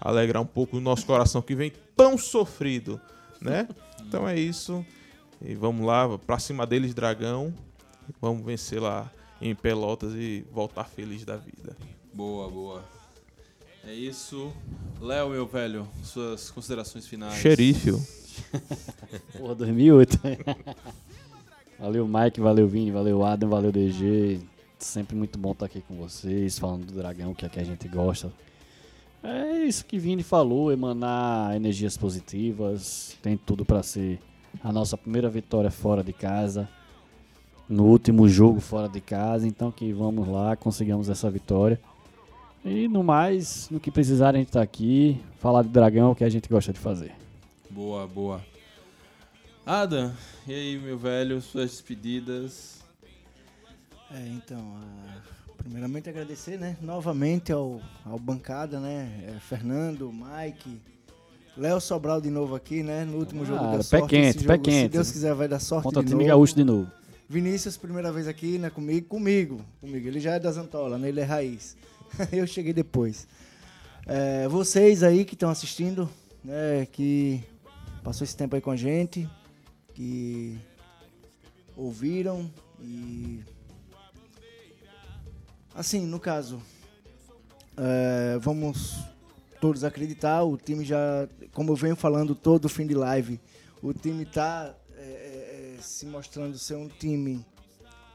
alegrar um pouco o nosso coração que vem tão sofrido, né? Então é isso. E vamos lá, pra cima deles, Dragão. Vamos vencer lá em Pelotas e voltar feliz da vida. Boa, boa. É isso. Léo, meu velho, suas considerações finais. Xerife. Porra, 2008. valeu, Mike, valeu, Vini, valeu, Adam, valeu, DG. Sempre muito bom estar aqui com vocês, falando do dragão, que é que a gente gosta. É isso que Vini falou, emanar energias positivas. Tem tudo para ser a nossa primeira vitória fora de casa. No último jogo fora de casa. Então que vamos lá, consigamos essa vitória. E no mais, no que precisar a gente tá aqui. Falar de dragão, é o que a gente gosta de fazer. Boa, boa. Adam, e aí, meu velho, suas despedidas. É, então, ah, primeiramente agradecer, né, novamente ao, ao bancada, né, é, Fernando, Mike, Léo Sobral de novo aqui, né, no último jogo Ah, deu pé sorte, quente, esse pé jogo, Se quente. Deus quiser vai dar sorte Contra de time novo. gaúcho de novo. Vinícius, primeira vez aqui, né, comigo, comigo, comigo, ele já é das Antola, né, ele é raiz, eu cheguei depois. É, vocês aí que estão assistindo, né, que passou esse tempo aí com a gente, que ouviram e assim, no caso, é, vamos todos acreditar, o time já, como eu venho falando todo fim de live, o time está se mostrando ser um time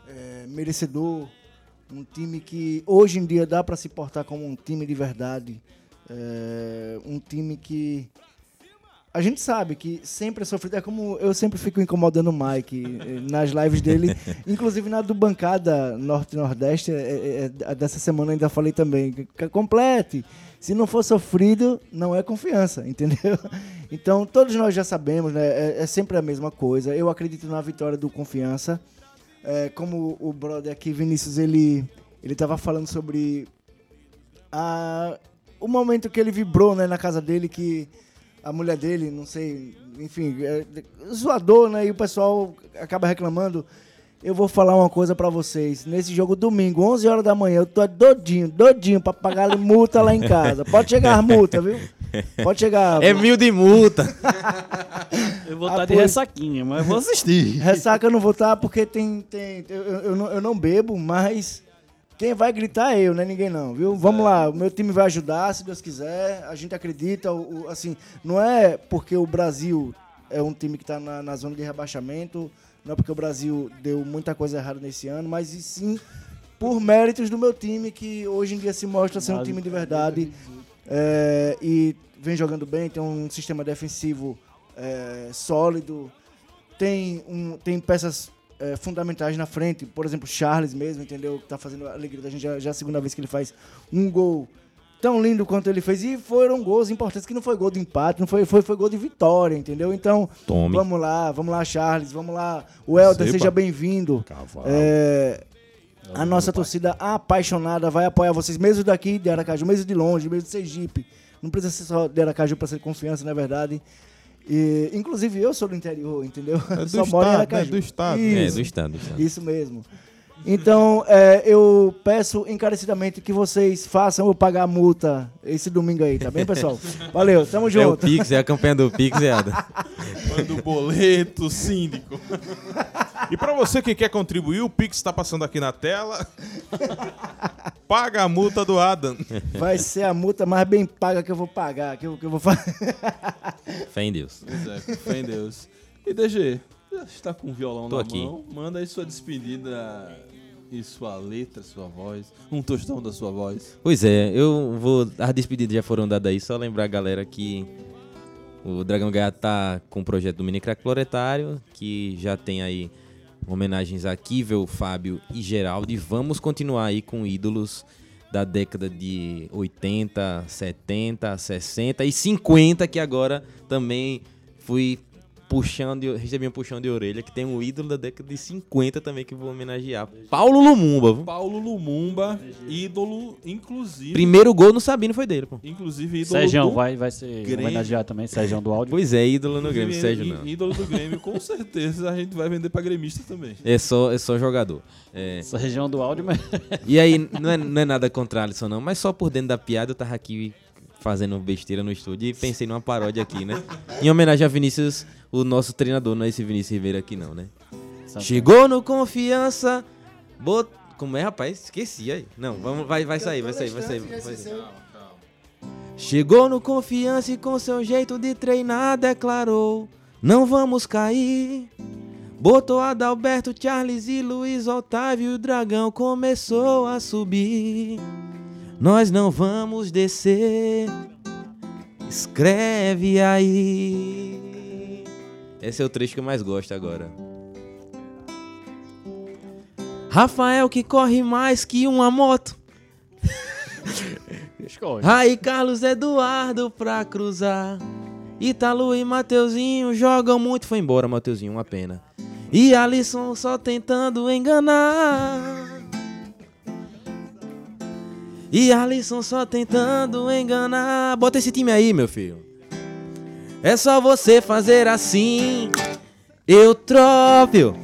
é, merecedor, um time que hoje em dia dá para se portar como um time de verdade, é, um time que a gente sabe que sempre é sofrido. É como eu sempre fico incomodando o Mike eh, nas lives dele, inclusive na do Bancada Norte-Nordeste, eh, eh, dessa semana ainda falei também. que Complete. Se não for sofrido, não é confiança, entendeu? Então, todos nós já sabemos, né? É, é sempre a mesma coisa. Eu acredito na vitória do Confiança. É, como o brother aqui, Vinícius, ele ele estava falando sobre a, o momento que ele vibrou né, na casa dele, que a mulher dele, não sei, enfim, é, zoador, né? E o pessoal acaba reclamando. Eu vou falar uma coisa pra vocês. Nesse jogo domingo, 11 horas da manhã, eu tô doidinho, doidinho pra pagar multa lá em casa. Pode chegar as multas, viu? Pode chegar. É mil de multa. Eu vou Ah, estar de pois- ressaquinha, mas vou assistir. Ressaca eu não vou estar porque tem. tem eu, eu- eu não, eu não bebo, mas quem vai gritar é eu, não é ninguém não, viu? Vamos lá, o meu time vai ajudar, se Deus quiser. A gente acredita, o, o- assim, não é porque o Brasil é um time que está na, na zona de rebaixamento, não é porque o Brasil deu muita coisa errada nesse ano, mas e sim por méritos do meu time que hoje em dia se mostra ser um time de verdade é, e vem jogando bem, tem um sistema defensivo é, sólido, tem, um, tem peças é, fundamentais na frente, por exemplo, Charles mesmo, entendeu? Que tá fazendo a alegria da gente, já, já é a segunda vez que ele faz um gol tão lindo quanto ele fez. E foram gols importantes, que não foi gol de empate, não foi, foi, foi gol de vitória, entendeu? Então, Tome. vamos lá, vamos lá, Charles, vamos lá. O Helder, seja bem-vindo. É, a nossa torcida apaixonada vai apoiar vocês, mesmo daqui de Aracaju, mesmo de longe, mesmo de Sergipe. Não precisa ser só de Aracaju para ser confiança, na verdade. E, inclusive, eu sou do interior, entendeu? É do Só moro em estado, Aracaju. né? Do estado. É, Isso, do estado, do estado. isso mesmo. Então, é, eu peço encarecidamente que vocês façam eu pagar a multa esse domingo aí, tá bem, pessoal? Valeu, tamo É o junto. Pix, é a campanha do Pix, é Ada. Manda o boleto, síndico. E pra você que quer contribuir, o Pix tá passando aqui na tela. Paga a multa do Adam. Vai ser a multa mais bem paga que eu vou pagar, que eu, que eu vou fazer. Fé em Deus. Com fé em Deus. E DG, está com o violão Tô na aqui. mão. Manda aí sua despedida e sua letra, sua voz. Um tostão da sua voz. Pois é, eu vou. As despedidas já foram dadas aí, só lembrar a galera que o Dragão Gaiato tá com o projeto do Mini Crack Floretário, que já tem aí homenagens a Kivel, Fábio e Geraldo. E vamos continuar aí com ídolos da década de 80, 70, 60 e 50, que agora também fui puxando, recebi um puxão de orelha, que tem um ídolo da década de 50 também que vou homenagear. Paulo Lumumba. viu? Paulo Lumumba, ídolo, inclusive. Primeiro gol no Sabino foi dele, pô. Inclusive, ídolo Sérgio do vai, vai ser Grêmio. homenageado também, Sérgio do áudio. Pois é, ídolo no Grêmio, Sérgio não. Ídolo do Grêmio, com certeza a gente vai vender pra gremista também. É só, é só jogador. É. Essa região do áudio, mas E aí, não é, não é nada contra Alisson, não, mas só por dentro da piada eu tava aqui fazendo besteira no estúdio e pensei numa paródia aqui, né? Em homenagem a Vinícius, o nosso treinador, não é esse Vinícius Ribeiro aqui, não, né? Chegou no confiança, bot... Como é, rapaz? Esqueci aí. Não, vamos, vai, vai sair, vai sair, vai sair. Vai sair. Chegou no confiança e com seu jeito de treinar declarou: Não vamos cair. Botou Adalberto, Charles e Luiz Otávio e o dragão começou a subir. Nós não vamos descer. Escreve aí. Esse é o trecho que eu mais gosto agora. Rafael que corre mais que uma moto. Aí Carlos Eduardo pra cruzar. Ítalo e Mateuzinho jogam muito. Foi embora, Mateuzinho, uma pena. E Alisson só tentando enganar. E Alisson só tentando enganar. Bota esse time aí, meu filho. É só você fazer assim. Eu trópio.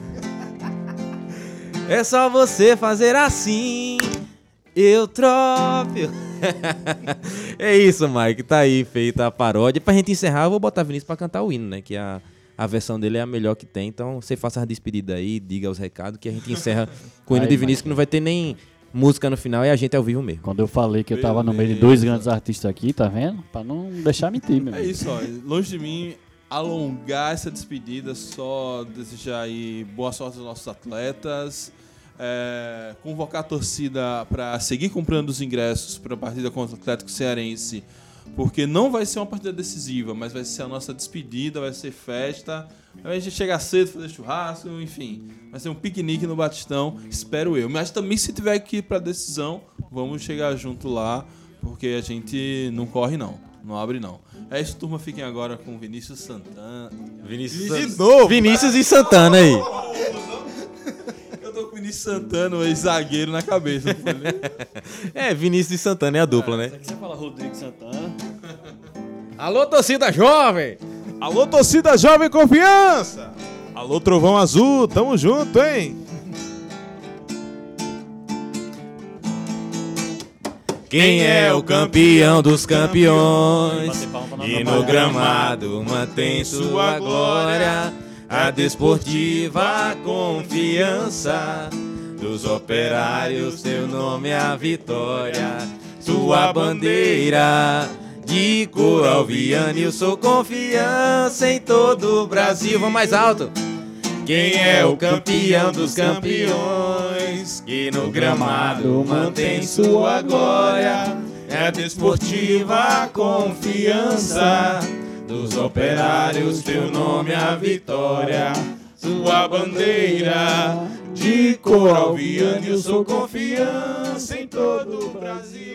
É só você fazer assim. Eu trópio. é isso, Mike. Tá aí feita a paródia. Pra gente encerrar, eu vou botar Vinícius pra cantar o hino, né? Que a, a versão dele é a melhor que tem. Então você faça as despedidas aí, diga os recados, que a gente encerra com o hino Aí, de Vinícius, Mike. que não vai ter nem música no final e a gente é ao vivo mesmo. Quando eu falei que eu tava no meio de dois grandes artistas aqui, tá vendo? Pra não deixar mentir, meu É amigo. isso, ó. Longe de mim alongar essa despedida, só desejar aí boa sorte aos nossos atletas. é, convocar a torcida para seguir comprando os ingressos para a partida contra o Atlético Cearense, porque não vai ser uma partida decisiva, mas vai ser a nossa despedida, vai ser festa. A gente chegar cedo, fazer churrasco, enfim. Vai ser um piquenique no Batistão, espero eu. Mas também se tiver que ir para decisão, vamos chegar junto lá, porque a gente não corre não, não abre não. É isso, turma, fiquem agora com Vinícius Santana. Vinícius, De novo. Vinícius e Santana aí. Eu tô com o Vinícius Santana, o ex-zagueiro na cabeça. É, Vinícius e Santana é a dupla, né? Você fala Rodrigo Santana. Alô, torcida jovem! Alô, torcida Jovem Confiança! Alô, Trovão Azul, tamo junto, hein? Quem é o campeão dos campeões? E no gramado mantém sua glória, a desportiva confiança dos operários, seu nome é a vitória, sua bandeira de cor alviana, eu sou confiança em todo o Brasil. Vamos mais alto. Quem é o campeão dos campeões? Que no gramado mantém sua glória. É a desportiva confiança dos operários. Teu nome é a vitória. Sua bandeira de cor alviana. Eu sou confiança em todo o Brasil.